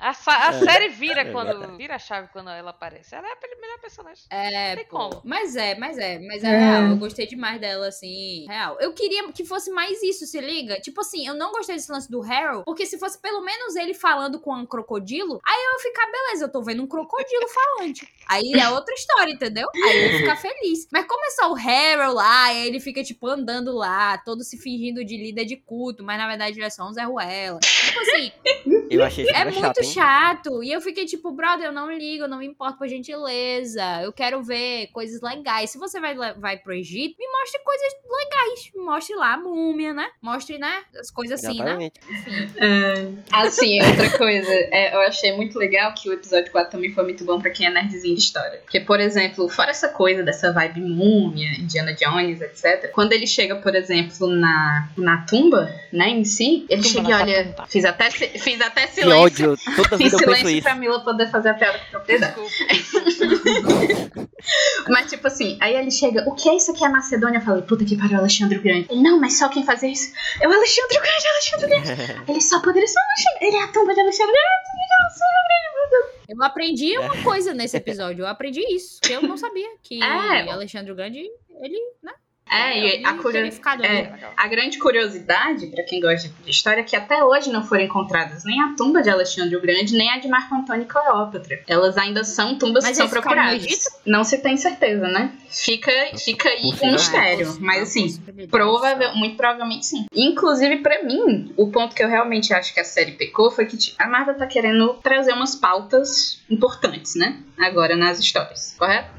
A, sa- a É. série vira É quando. Vira a chave quando ela aparece. Ela é a melhor personagem. É, Tem pô. como. Mas é, mas é, mas é, É. real. Eu gostei demais dela, assim, real. Eu queria que fosse mais isso, se liga? Tipo assim, eu não gostei desse lance do Harold, porque se fosse pelo menos ele falando com um crocodilo, aí eu ia ficar, beleza, eu tô vendo um crocodilo falante. Aí é outra história, entendeu? Aí eu ia ficar feliz. Mas como é só o Harold lá, aí ele fica, tipo, andando lá, todo se fingindo de líder de culto, mas na verdade ele é só um Zé Ruela. Tipo assim, Eu achei isso é muito chato, hein? chato. E eu fiquei tipo, brother, eu não ligo, eu não me importo por gentileza. Eu quero ver coisas legais. Se você vai, vai pro Egito, me mostre coisas legais. Me mostre lá a múmia, né? Mostre, né? As coisas assim, né? Exatamente. Enfim. Assim, outra coisa, é, eu achei muito legal que o episódio 4 também foi muito bom pra quem é nerdzinho de história. Porque, por exemplo, fora essa coisa dessa vibe múmia, Indiana Jones, etc. Quando ele chega, por exemplo, na, na tumba, né, em si, ele Tumba chega e olha. tumba. Fiz até, fiz até Que silêncio. ódio. Toda Fiz vida eu penso silêncio isso. pra Mila poder fazer a piada com propriedade. Desculpa. Mas, tipo assim, aí ele chega, o que é isso aqui? É Macedônia? Eu falei, puta que pariu, Alexandre o Grande. Ele, não, mas só quem fazia isso é o Alexandre o Grande, Alexandre o Grande. Ele só poderia ser Alexandre. Ele é a tumba de Alexandre o Grande. Eu aprendi uma coisa nesse episódio. Eu aprendi isso. Que eu não sabia. Que É. Alexandre o Grande, ele, né? É, e ele a é. A grande curiosidade, pra quem gosta de história, é que até hoje não foram encontradas nem a tumba de Alexandre o Grande, nem a de Marco Antônio e Cleópatra. Elas ainda são tumbas Mas que são procuradas. Não se tem certeza, né? Fica, fica aí um mistério. Mas assim, possibilidade. Provável, muito provavelmente sim. Inclusive, pra mim, o ponto que eu realmente acho que a série pecou foi que tipo, a Marvel tá querendo trazer umas pautas importantes, né? Agora nas histórias, correto?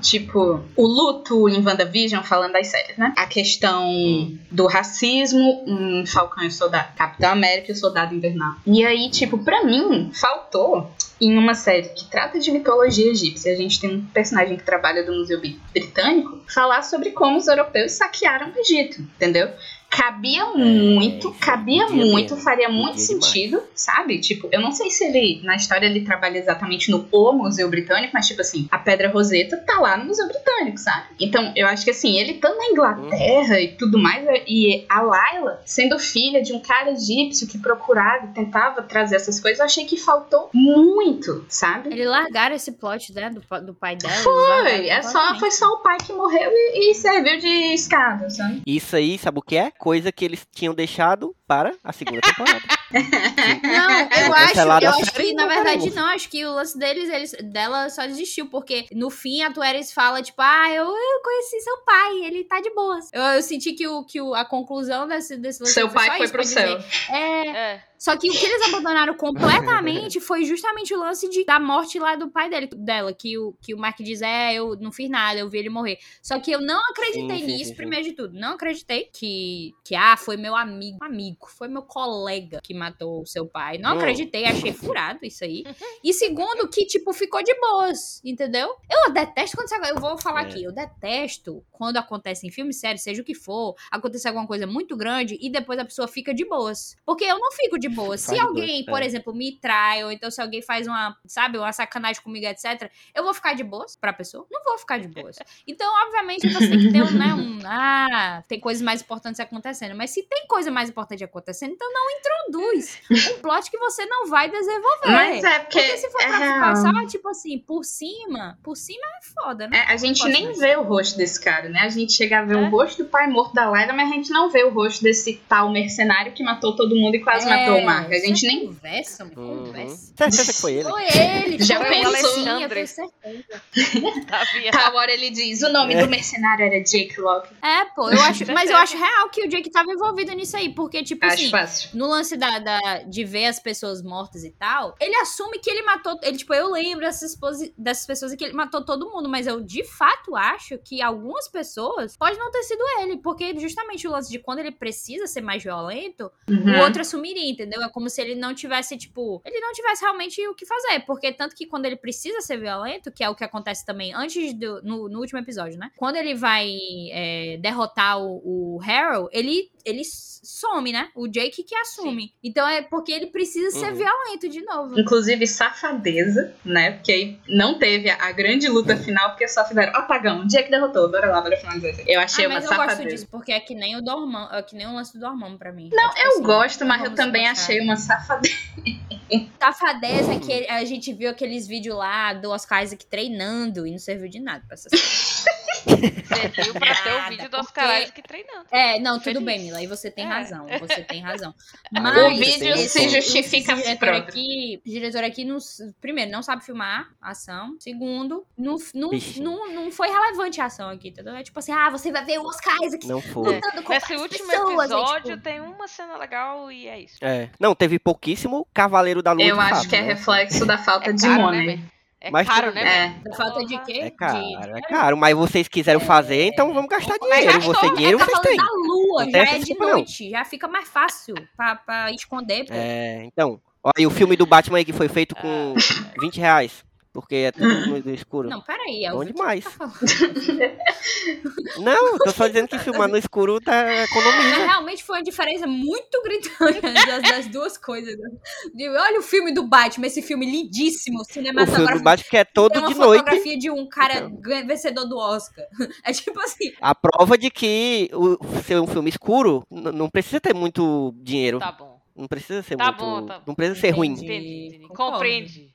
Tipo, o luto em WandaVision, falando das séries, né? A questão do racismo em Falcão e o Soldado. Capitão América e o Soldado Invernal. E aí, tipo, pra mim, faltou em uma série que trata de mitologia egípcia, a gente tem um personagem que trabalha do Museu Britânico, falar sobre como os europeus saquearam o Egito, entendeu? Cabia muito, isso cabia podia muito, faria muito podia demais. sentido, sabe? Tipo, eu não sei se ele, na história, ele trabalha exatamente no O Museu Britânico, mas, tipo assim, a Pedra Roseta tá lá no Museu Britânico, sabe? Então, eu acho que, assim, ele estando na Inglaterra e tudo mais, e a Layla sendo filha de um cara egípcio que procurava e tentava trazer essas coisas, eu achei que faltou muito, sabe? Eles largaram esse plot, né, do, do pai dela. Foi, é só, foi só o pai que morreu e, e serviu de escada, sabe? Isso aí, sabe o que é? Coisa que eles tinham deixado para a segunda temporada. Não, eu acho, Cancelada eu acho que na verdade não, acho que o lance deles, eles, dela só desistiu, porque no fim a Tueres fala, tipo, ah, eu, eu conheci seu pai, ele tá de boas. Eu, eu senti que, o, que o, a conclusão desse, desse lance Seu pai foi isso, pro dizer, céu. É, É. só que o que eles abandonaram completamente foi justamente o lance de, da morte lá do pai dele, dela, que o, que o Mark diz, é, eu não fiz nada, eu vi ele morrer. Só que eu não acreditei Sim, sim, nisso, sim, sim. primeiro de tudo. Não acreditei que, que, ah, foi meu amigo, amigo, foi meu colega que matou o seu pai. Não acreditei, achei furado isso aí. E segundo, que, tipo, ficou de boas, entendeu? Eu detesto quando isso- Eu vou falar É. aqui, eu detesto quando acontece em filme sério, seja o que for, acontecer alguma coisa muito grande e depois a pessoa fica de boas. Porque eu não fico de boas. Se alguém, boas, por é. exemplo, me trai, ou então se alguém faz uma, sabe, uma sacanagem comigo, etc., eu vou ficar de boas pra pessoa? Não vou ficar de boas. Então, obviamente, você tem que ter um, né, um. Ah, tem coisas mais importantes acontecendo. Mas se tem coisa mais importante acontecendo, então não introduz um plot que você não vai desenvolver. Mas é porque, Porque se for é pra ficar real. só, tipo assim, por cima, por cima é foda, né? É, a gente nem ser. vê o rosto desse cara, né? A gente chega a ver É. o rosto do pai morto da Layla, mas a gente não vê o rosto desse tal mercenário que matou todo mundo e quase matou o Mark. A gente nem. Conversa, Uhum. conversa. Certeza que foi ele. Foi ele, Já foi pensou? sim, eu tenho certeza. Havia. Tal hora ele diz: o nome do mercenário era Jake Locke. É, pô, eu acho, mas eu acho real que o Jake tava envolvido nisso aí, porque, tipo Acho assim, fácil. no lance da, da- de ver as pessoas mortas e tal, ele assume que ele matou. Ele, tipo, eu lembro dessas, dessas pessoas e que ele matou todo mundo, mas eu de fato acho que algumas pessoas pode não ter sido ele, porque justamente o lance de quando ele precisa ser mais violento, Uhum. o outro assumiria, entendeu? É como se ele não tivesse, tipo, ele não tivesse realmente o que fazer. Porque tanto que quando ele precisa ser violento, que é o que acontece também antes do. No, no último episódio, né? Quando ele vai é, derrotar o, o Harold, ele, ele some, né? O Jake que assume. Então é porque ele precisa ser Uhum. violento de novo. Inclusive safadeza, né? Porque aí não teve a, grande luta final, porque só fizeram apagão. Jake derrotou, bora lá, bora finalizar isso. Eu achei Ah, uma mas eu gosto safadeza. disso, porque é que nem o Dormammu, é que nem o lance do Dormammu pra mim. Não, É tipo eu assim, gosto, mas eu também achei uma safadeza. Safadeza é que a gente viu aqueles vídeos lá do Oscar Isaac treinando e não serviu de nada pra essa série. Serviu pra ter o vídeo dos porque- caras que treinando. É, não, tudo Feliz. bem, Mila, e você tem É. razão, você tem razão. O Mas vídeo esse- se justifica esse diretor próprio. aqui, o diretor aqui, não, primeiro, não sabe filmar a ação. Segundo, não, não, não, não foi relevante a ação aqui, entendeu? É tipo assim, ah, você vai ver o Oscar Isaac Não foi. lutando com Nesse várias último pessoas, é, episódio tipo, tem uma cena legal e é isso. É. Não, teve pouquíssimo Cavaleiro da Lua Eu acho fato, que é né? reflexo da falta É de caro, né, money. velho? É Mas caro, tudo né, da falta de quê? É caro, De- é caro. Mas vocês quiseram fazer, então vamos gastar dinheiro. gastou, Você dinheiro é vocês têm. da Lua, já é de desculpa, não. noite, já fica mais fácil pra, pra esconder, pô. É, então. Olha, o filme do Batman aí que foi feito com 20 reais. Porque é tudo no escuro. Não, peraí, é o Bom Vitor demais. tá. Não, tô só dizendo que filmar no escuro tá Mas economiza. realmente foi uma diferença muito gritante das, das duas coisas. né? De, olha o filme do Batman, esse filme lindíssimo, O filme do cinematográfico. Batman que é todo uma de noite. fotografia de um cara Então. vencedor do Oscar. É tipo assim. A prova de que o, ser um filme escuro não precisa ter muito dinheiro. Tá bom. Não precisa ser Tá muito. bom, tá bom. Não precisa ser ruim. Entendi. Entendi. entendi. Compreende.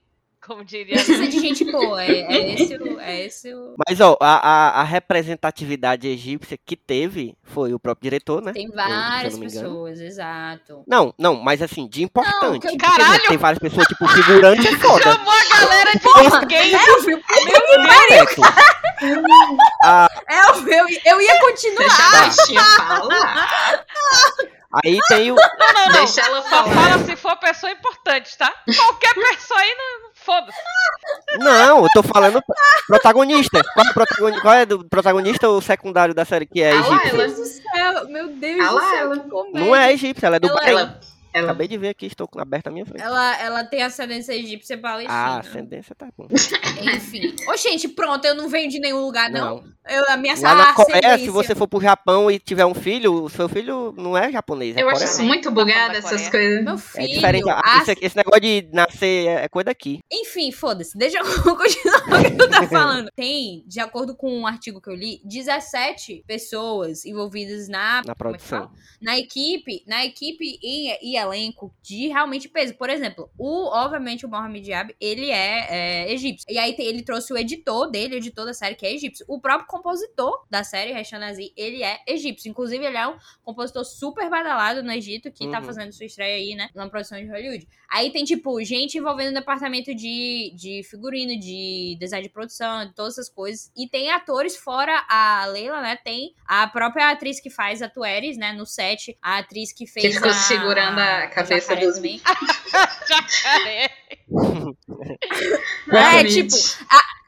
Como diria. Precisa de gente boa. É, é esse o. É esse o... Mas, ó, a, a, a representatividade egípcia que teve foi o próprio diretor, né? Tem eu- eu várias engano. pessoas, exato. Não, não, mas assim, de importante. Não, que eu- Porque, Caralho! Tem várias pessoas, tipo, figurante é foda. Chamou a galera de gay. é o filme. Certo. Ah, É o filme. Eu ia continuar. Deixa Tá. falar. aí tem o. Não, não, não. Deixa ela Só falar. fala se for pessoa importante, tá? Qualquer pessoa aí não. Foda-se. Não, eu tô falando protagonista. Qual é, o protagoni- qual é do protagonista ou secundário da série que é ela. Meu Deus do céu, meu Deus do céu, que comédia. Não é egípcia, ela é do Ela- Bahrein. Ela. Ela... Acabei de ver aqui, estou aberta a minha frente. Ela, ela tem ascendência egípcia Ah, palestina. ascendência tá bom. Enfim. Ô, gente, pronto, eu não venho de nenhum lugar, não. Não. Eu, a minha Lá na Coreia, ascendência- se você for pro Japão e tiver um filho, o seu filho não é japonês, é Eu acho coreano. isso muito bugado, da essas coisas. Meu É filho. diferente. Ah, a- Esse, esse negócio de nascer é é coisa daqui. Enfim, foda-se. Deixa eu continuar o que eu tô falando. Tem, de acordo com um artigo que eu li, 17 pessoas envolvidas na, Na como é produção. na equipe, na equipe e, e elenco de realmente peso. Por exemplo, o obviamente o Mohamed Diab, ele é, é, egípcio. E aí ele trouxe o editor dele, o editor da série que é egípcio. O próprio compositor da série, Reshan Aziz, ele é egípcio. Inclusive, ele é um compositor super badalado no Egito que tá Uhum. fazendo sua estreia aí, né, na produção de Hollywood. Aí tem tipo gente envolvendo no departamento de, de figurino, de design de produção, de todas essas coisas. E tem atores fora a Leila, né? Tem a própria atriz que faz a Tueres, né, no set, a atriz que fez Que ficou a- segurando a cabeça Jacaré dos também. Jacaré. É, tipo,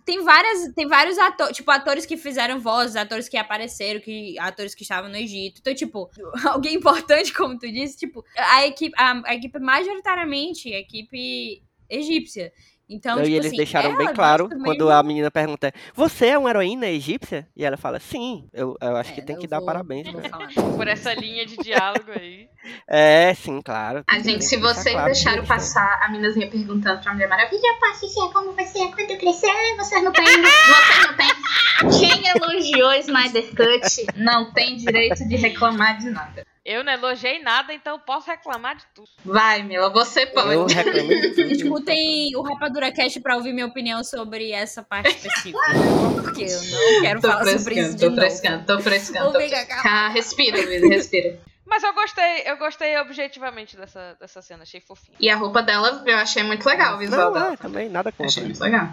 tem várias, tem vários atores, tipo, atores que fizeram vozes, atores que apareceram, que atores que estavam no Egito. Então, tipo, alguém importante, como tu disse, tipo, a equipe, a, a equipe majoritariamente, a equipe egípcia. Então, e tipo eles assim, deixaram bem ela claro quando meio- a menina pergunta: Você é uma heroína egípcia? E ela fala: Sim. Eu, eu acho que É, tem eu que dar vou- parabéns. vou né? Por essa linha de diálogo aí. É, sim, claro. A tem que gente, se deixar vocês claro que deixaram passar a minazinha perguntando pra Mulher Maravilha, eu posso ser como você é quando crescer, vocês não têm, vocês não têm. Quem elogiou Snyder Cut não tem direito de reclamar de nada. Eu não elogiei nada, então eu posso reclamar de tudo. Vai, Mila, você Eu pode. reclamei de tudo. Escutem o Rapadura Cast pra ouvir minha opinião sobre essa parte específica. Porque eu não quero Tô falar sobre isso tô novo. frescando, tô frescando. Tô frescando. Ah, respira, Luísa, respira. Mas eu gostei, eu gostei objetivamente dessa, dessa cena, achei fofinha. E a roupa dela, eu achei muito legal, o visual Não, dela. é, também, nada Achei contra. muito legal.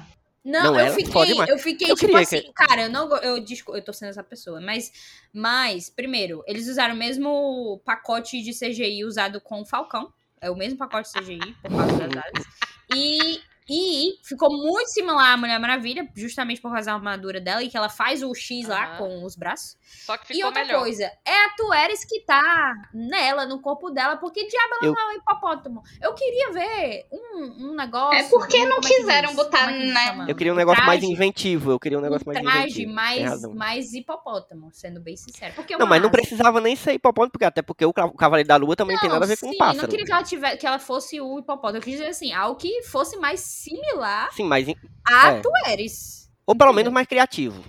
Não, Não, eu ela fiquei, eu fiquei Eu tipo queria assim, cara, eu não eu desculpa, eu tô sendo essa pessoa, mas mas primeiro, eles usaram o mesmo pacote de CGI usado com o Falcão, é o mesmo pacote de CGI por causa das asas. E e ficou muito similar à Mulher Maravilha, justamente por causa da armadura dela e que ela faz o X lá Aham. com os braços. Só que e ficou outra melhor. coisa, é a Tueres que tá nela, no corpo dela, porque diabo ela Eu- não é um hipopótamo. Eu queria ver um, um negócio. É porque um- não é quiseram diz? botar, é né? Eu queria um negócio mais traje. inventivo. Eu queria um negócio mais um traje inventivo. Tem mais, mais hipopótamo, sendo bem sincero. Porque Não, mas não precisava nem ser hipopótamo, porque até porque o Ca- o Cavaleiro da Lua também tem Não, nada a ver com sim, um pássaro. não queria que ela, tivesse, que ela fosse o hipopótamo. Eu quis dizer assim, algo que fosse mais similar Sim, mas. em- a É. Tueres. Ou pelo menos mais criativo.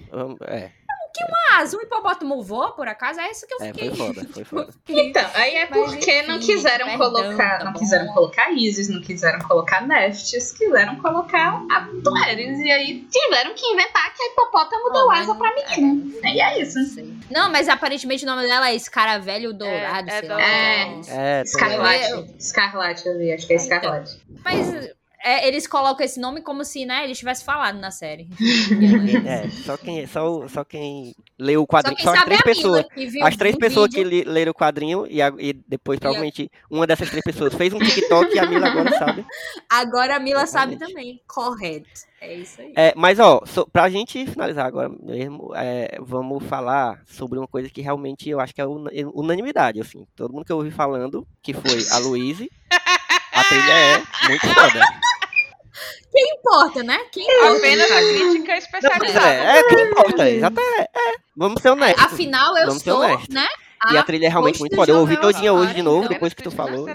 É, Mas um hipopótamo voa, por acaso? É isso que eu é, fiquei. foi foda, foi foda. Então, aí é Mas porque não enfim, quiseram perdão, colocar, tá não bom. quiseram colocar Isis, não quiseram colocar Neftis, quiseram colocar a Tueres, e aí tiveram que inventar que a hipopótamo deu Não, asa mas pra não- menina. E é isso. Não sei. Não, mas aparentemente o nome dela é Escaravelho Dourado, é sei lá. É. que é. É, Escarlate. Escarlate, eu vi, acho que é Então. Escarlate. Mas é, eles colocam esse nome como se, né, eles tivessem falado na série. é, só quem, só, só quem leu o Só quadrinho. quem Só, as sabe é três a Mila, pessoas. que viu As três pessoas que vídeo. li- leram o quadrinho e, a- e depois, provavelmente, uma dessas três pessoas fez um TikTok e a Mila agora sabe. Agora a Mila sabe Exatamente. também. Correto. É isso aí. É, mas, ó, so, pra gente finalizar agora mesmo, é, vamos falar sobre uma coisa que realmente eu acho que é una- unanimidade, assim. Todo mundo que eu ouvi falando, que foi a Louise, a trilha é muito foda. Quem importa, né? Quem importa? Apenas a crítica Não, mas especializada. é, é o que importa, exato, é, é. Vamos ser honestos. Afinal, eu sou, né? E a trilha é realmente muito foda. Eu ouvi todinha hoje de novo, então. depois que tu falou.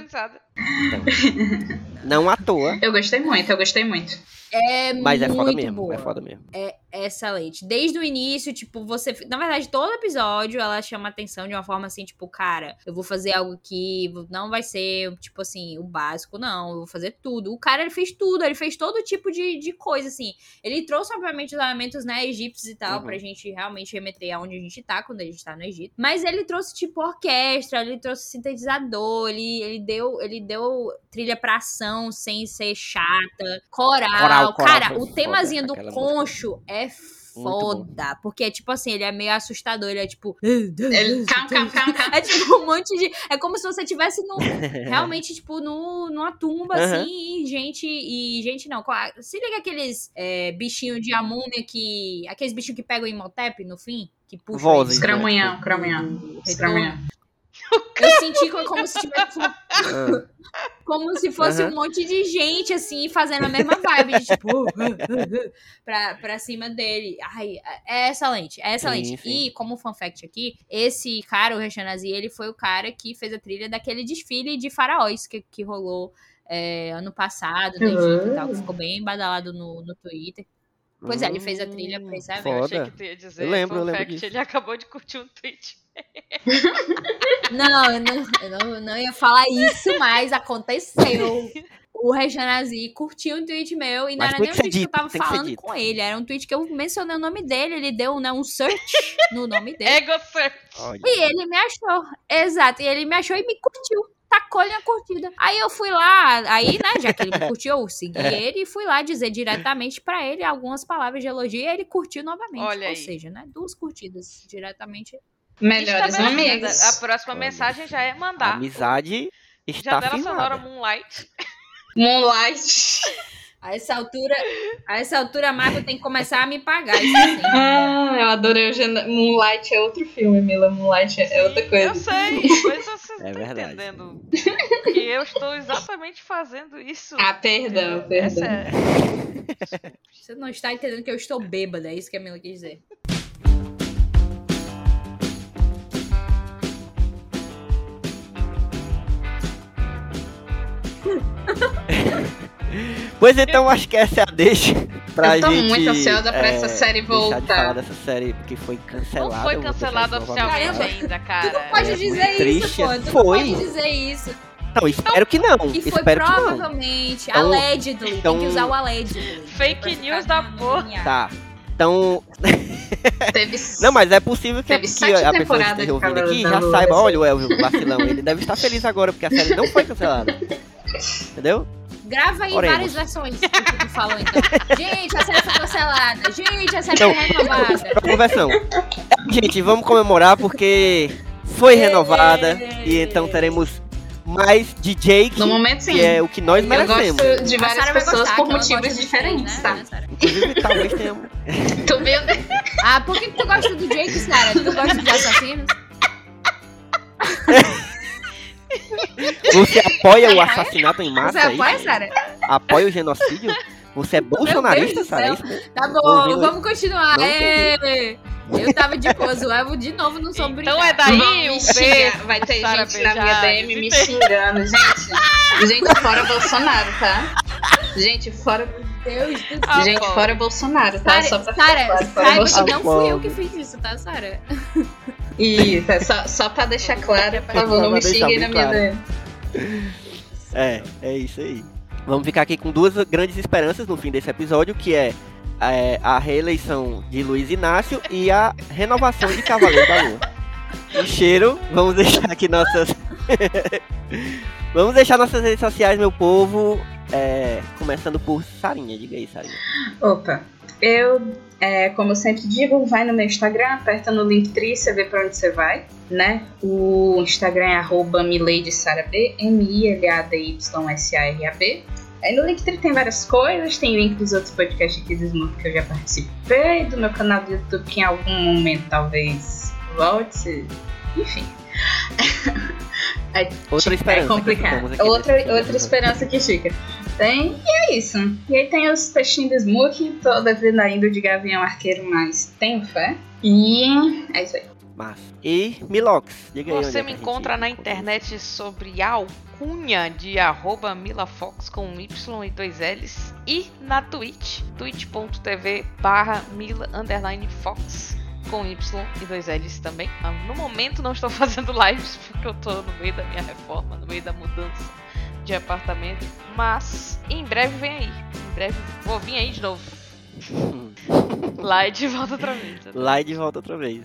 Não à toa, Eu gostei muito, eu gostei muito. É mas é foda mesmo, boa. é foda mesmo. É excelente. Desde o início, tipo, você. Na verdade, todo episódio ela chama atenção de uma forma assim, tipo, cara, eu vou fazer algo que não vai ser, tipo assim, o básico, não. Eu vou fazer tudo. O cara, ele fez tudo, ele fez todo tipo de, de coisa, assim. Ele trouxe, obviamente, os elementos, né, egípcios e tal, Uhum. pra gente realmente remeter aonde a gente tá quando a gente tá no Egito. Mas ele trouxe, tipo, orquestra, ele trouxe sintetizador, ele, ele deu. Ele deu trilha pra ação sem ser chata, coral. Coral, coral cara, o foda, temazinho do aquela música. concho é foda. Porque, tipo assim, ele é meio assustador. Ele é tipo. Ele. É tipo um monte de. É como se você tivesse no, realmente, tipo, no, numa tumba, assim, e gente. E gente não. Se liga aqueles é, bichinhos de amônia que. Aqueles bichinhos que pegam Imhotep no fim? Que? Cramunhão, do- cramunhão. Eu senti como, como se tivesse. Ah, Como se fosse Aham. um monte de gente, assim, fazendo a mesma vibe, de, tipo, pra, pra cima dele. Ai, é excelente, é excelente. Sim, sim. E, como fun fact aqui, esse cara, o Rechanazi, ele foi o cara que fez a trilha daquele desfile de faraós que, que rolou é, ano passado, no Egito e tal, que ficou bem badalado no, no Twitter. Pois é, ele fez a trilha pra esse evento. Eu achei que tu ia dizer. Eu lembro, eu lembro fact, disso. Ele acabou de curtir um tweet. Não, eu não, eu não, não ia falar isso, mas aconteceu. O Reginazi curtiu um tweet meu e não Mas era nem um tweet que eu dito, tava falando dito. com ele. Era um tweet que eu mencionei o nome dele, ele deu né, um search no nome dele. Ego search. olha. E ele me achou. Exato. E ele me achou e me curtiu. Tacou-lhe na curtida. Aí eu fui lá, aí, né, já que ele me curtiu, eu segui É. ele e fui lá dizer diretamente pra ele algumas palavras de elogio e ele curtiu novamente. Olha Ou aí. seja, né, duas curtidas diretamente. Melhores amigos. A próxima Olha. mensagem já é A mandar. amizade está Janela sonora firmada. Moonlight. Moonlight. A essa altura, a essa altura a Marvel tem que começar a me pagar. Isso assim. Ah, eu adorei o Gen- Moonlight é outro filme, Mila. Moonlight é outra Eu coisa. sei, mas vocês É estão entendendo que eu estou exatamente fazendo isso. Ah, perdão, Essa perdão. é... Você não está entendendo que eu estou bêbada, é isso que a Mila quis dizer. Pois então, acho que essa é a deixa pra Eu tô gente. muito ansiosa pra é, essa série deixar de voltar. falar dessa série que foi cancelada. Não foi cancelada oficialmente ainda, Tu cara. não pode é dizer muito isso, triste. pô. Tu não Foi. pode dizer isso. Não, espero que não. Que foi espero que não. provavelmente, Então- allegedly. então- Tem que usar o allegedly. Fake news da porra. Tá. Então. Teve Não, mas é possível que, que a pessoa que esteja de ouvindo aqui já saiba, assim. olha o Elvio vacilão. Ele deve estar feliz agora, porque a série não foi cancelada. Entendeu? Grava aí Oremos. várias versões do que tu falou, então. Gente, a série foi cancelada. Gente, a série Então, foi renovada. Próxima versão. Gente, vamos comemorar porque foi renovada. E então teremos mais de Jake, No momento, sim. que é o que nós Eu merecemos. gosto de várias pessoas gostar, por motivos diferentes, tá? né, Sarah? Inclusive, talvez tenhamos. Tu viu? Ah, por que, que tu gosta do Jake, Sarah? Tu gosta de assassinos? Você apoia o assassinato em massa? Você é apoia, Sarah? Apoia o genocídio? Você é bolsonarista, Sara? Céu. Tá bom, Ouvindo vamos continuar. Eu tava de boa, Evo de novo não soube Então é daí Vão um xingar. Vai ter Sara gente na minha DM me xingando, gente. Gente, fora Bolsonaro, tá? Gente, fora, Deus do céu. Ah, gente, bom. fora Bolsonaro, tá? Só Sara, Sara, saiba que Bolsonaro. não fui eu que fiz isso, tá, Sara? Isso, é só, só pra deixar claro, por favor, não me xinguem na minha claro. É, é isso aí. Vamos ficar aqui com duas grandes esperanças no fim desse episódio, que é, é, a reeleição de Luiz Inácio e a renovação de Cavaleiro da Lua. Um cheiro, vamos deixar aqui nossas. vamos deixar nossas redes sociais, meu povo. é, começando por Sarinha, diga aí, Sarinha. Opa, eu, é, como eu sempre digo, vai no meu Instagram, aperta no Linktree, você vê pra onde você vai, né? O Instagram é arroba miladysarab, M-I-L-A-D-Y-S-A-R-A-B. Aí no Linktree tem várias coisas, tem link dos outros podcasts aqui do Smooth que eu já participei, do meu canal do YouTube que em algum momento talvez volte, enfim. Outra esperança. É complicado. Outra, nesse- outra esperança que fica. Tem, e é isso. E aí tem os textinhos do Smook, toda vida indo de Gavião Arqueiro, mas tenho fé. E é isso aí. Mas. E Milox, diga aí. Você é me encontra na internet sobre a alcunha de arroba milafox com Y e dois L's e na Twitch, twitch.tv barra mila underline fox com Y e dois L's também. Ah, No momento não estou fazendo lives porque eu tô no meio da minha reforma, no meio da mudança de apartamento, mas em breve vem aí. Em breve vou vir aí de novo. Lá e de volta outra vez. Lá e de volta outra vez.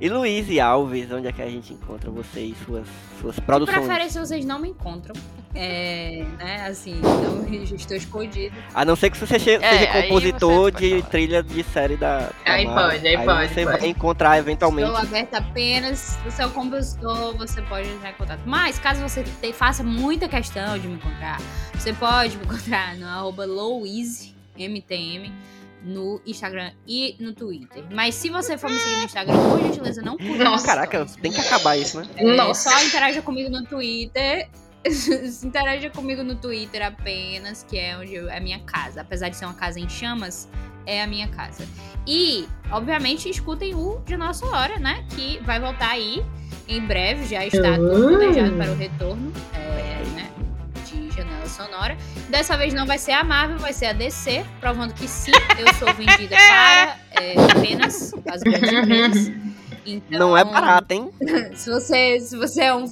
E Luiz e Alves, onde é que a gente encontra vocês, suas, suas De produções? preferência, vocês não me encontram. É, né, assim, não estou escondido. A não ser que você seja, É, seja aí compositor você de falar. trilha de série da. da Aí pode, aí pode, Você pode. vai encontrar eventualmente. Estou aberta apenas. Se você é um compositor, você pode entrar em contato. Mas, caso você te- faça muita questão de me encontrar, você pode me encontrar no arroba LouiseMTM no Instagram e no Twitter. Mas se você for me seguir no Instagram, por gentileza, não curta Nossa, Caraca, tem que acabar isso, né? É, Nossa. Só interaja comigo no Twitter. Interaja comigo no Twitter apenas, que é onde eu- é a minha casa. Apesar de ser uma casa em chamas, é a minha casa. E, obviamente, escutem o De Nossa Hora, né? Que vai voltar aí em breve, já está tudo Uhum. planejado para o retorno, é, né? De janela sonora. Dessa vez não vai ser a Marvel, vai ser a DC, provando que sim, eu sou vendida para é, apenas as grandes empresas. Então, Não é barato, hein? se você, se você é um.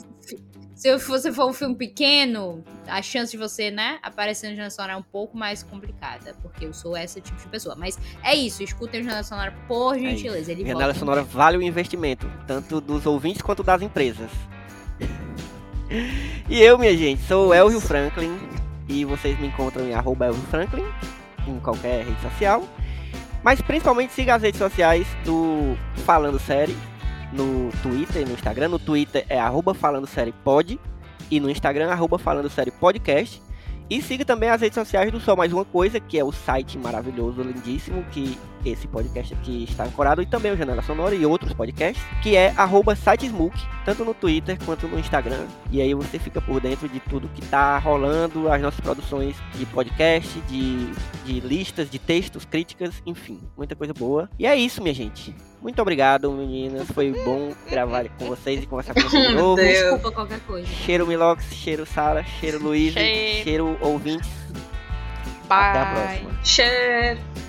Se você for um filme pequeno, a chance de você, né, aparecer no Jornal Sonora é um pouco mais complicada, porque eu sou esse tipo de pessoa. Mas é isso, escutem o Jornal Sonora por É gentileza. Ele Janela volta em sonora vale o investimento, tanto dos ouvintes quanto das empresas. e eu, minha gente, sou o Elvio Franklin e vocês me encontram em arroba Franklin em qualquer rede social. Mas principalmente siga as redes sociais do Falando Série no Twitter e no Instagram. No Twitter é arroba Falando Série Pod e no Instagram arroba Falando Série Podcast. E siga também as redes sociais do Só Mais Uma Coisa, que é o site maravilhoso, lindíssimo, que esse podcast aqui está ancorado, e também o Janela Sonora e outros podcasts, que é arroba sitesmook, tanto no Twitter quanto no Instagram. E aí você fica por dentro de tudo que tá rolando, as nossas produções de podcast, de, de listas, de textos, críticas, enfim, muita coisa boa. E é isso, minha gente. Muito obrigado, meninas. Foi bom gravar com vocês e conversar com vocês de Meu novo. Deus. Desculpa qualquer coisa. Cheiro Milox, cheiro Sara, cheiro Luiz, Cheiro. cheiro ouvintes. Até a Bye. próxima. Cheiro.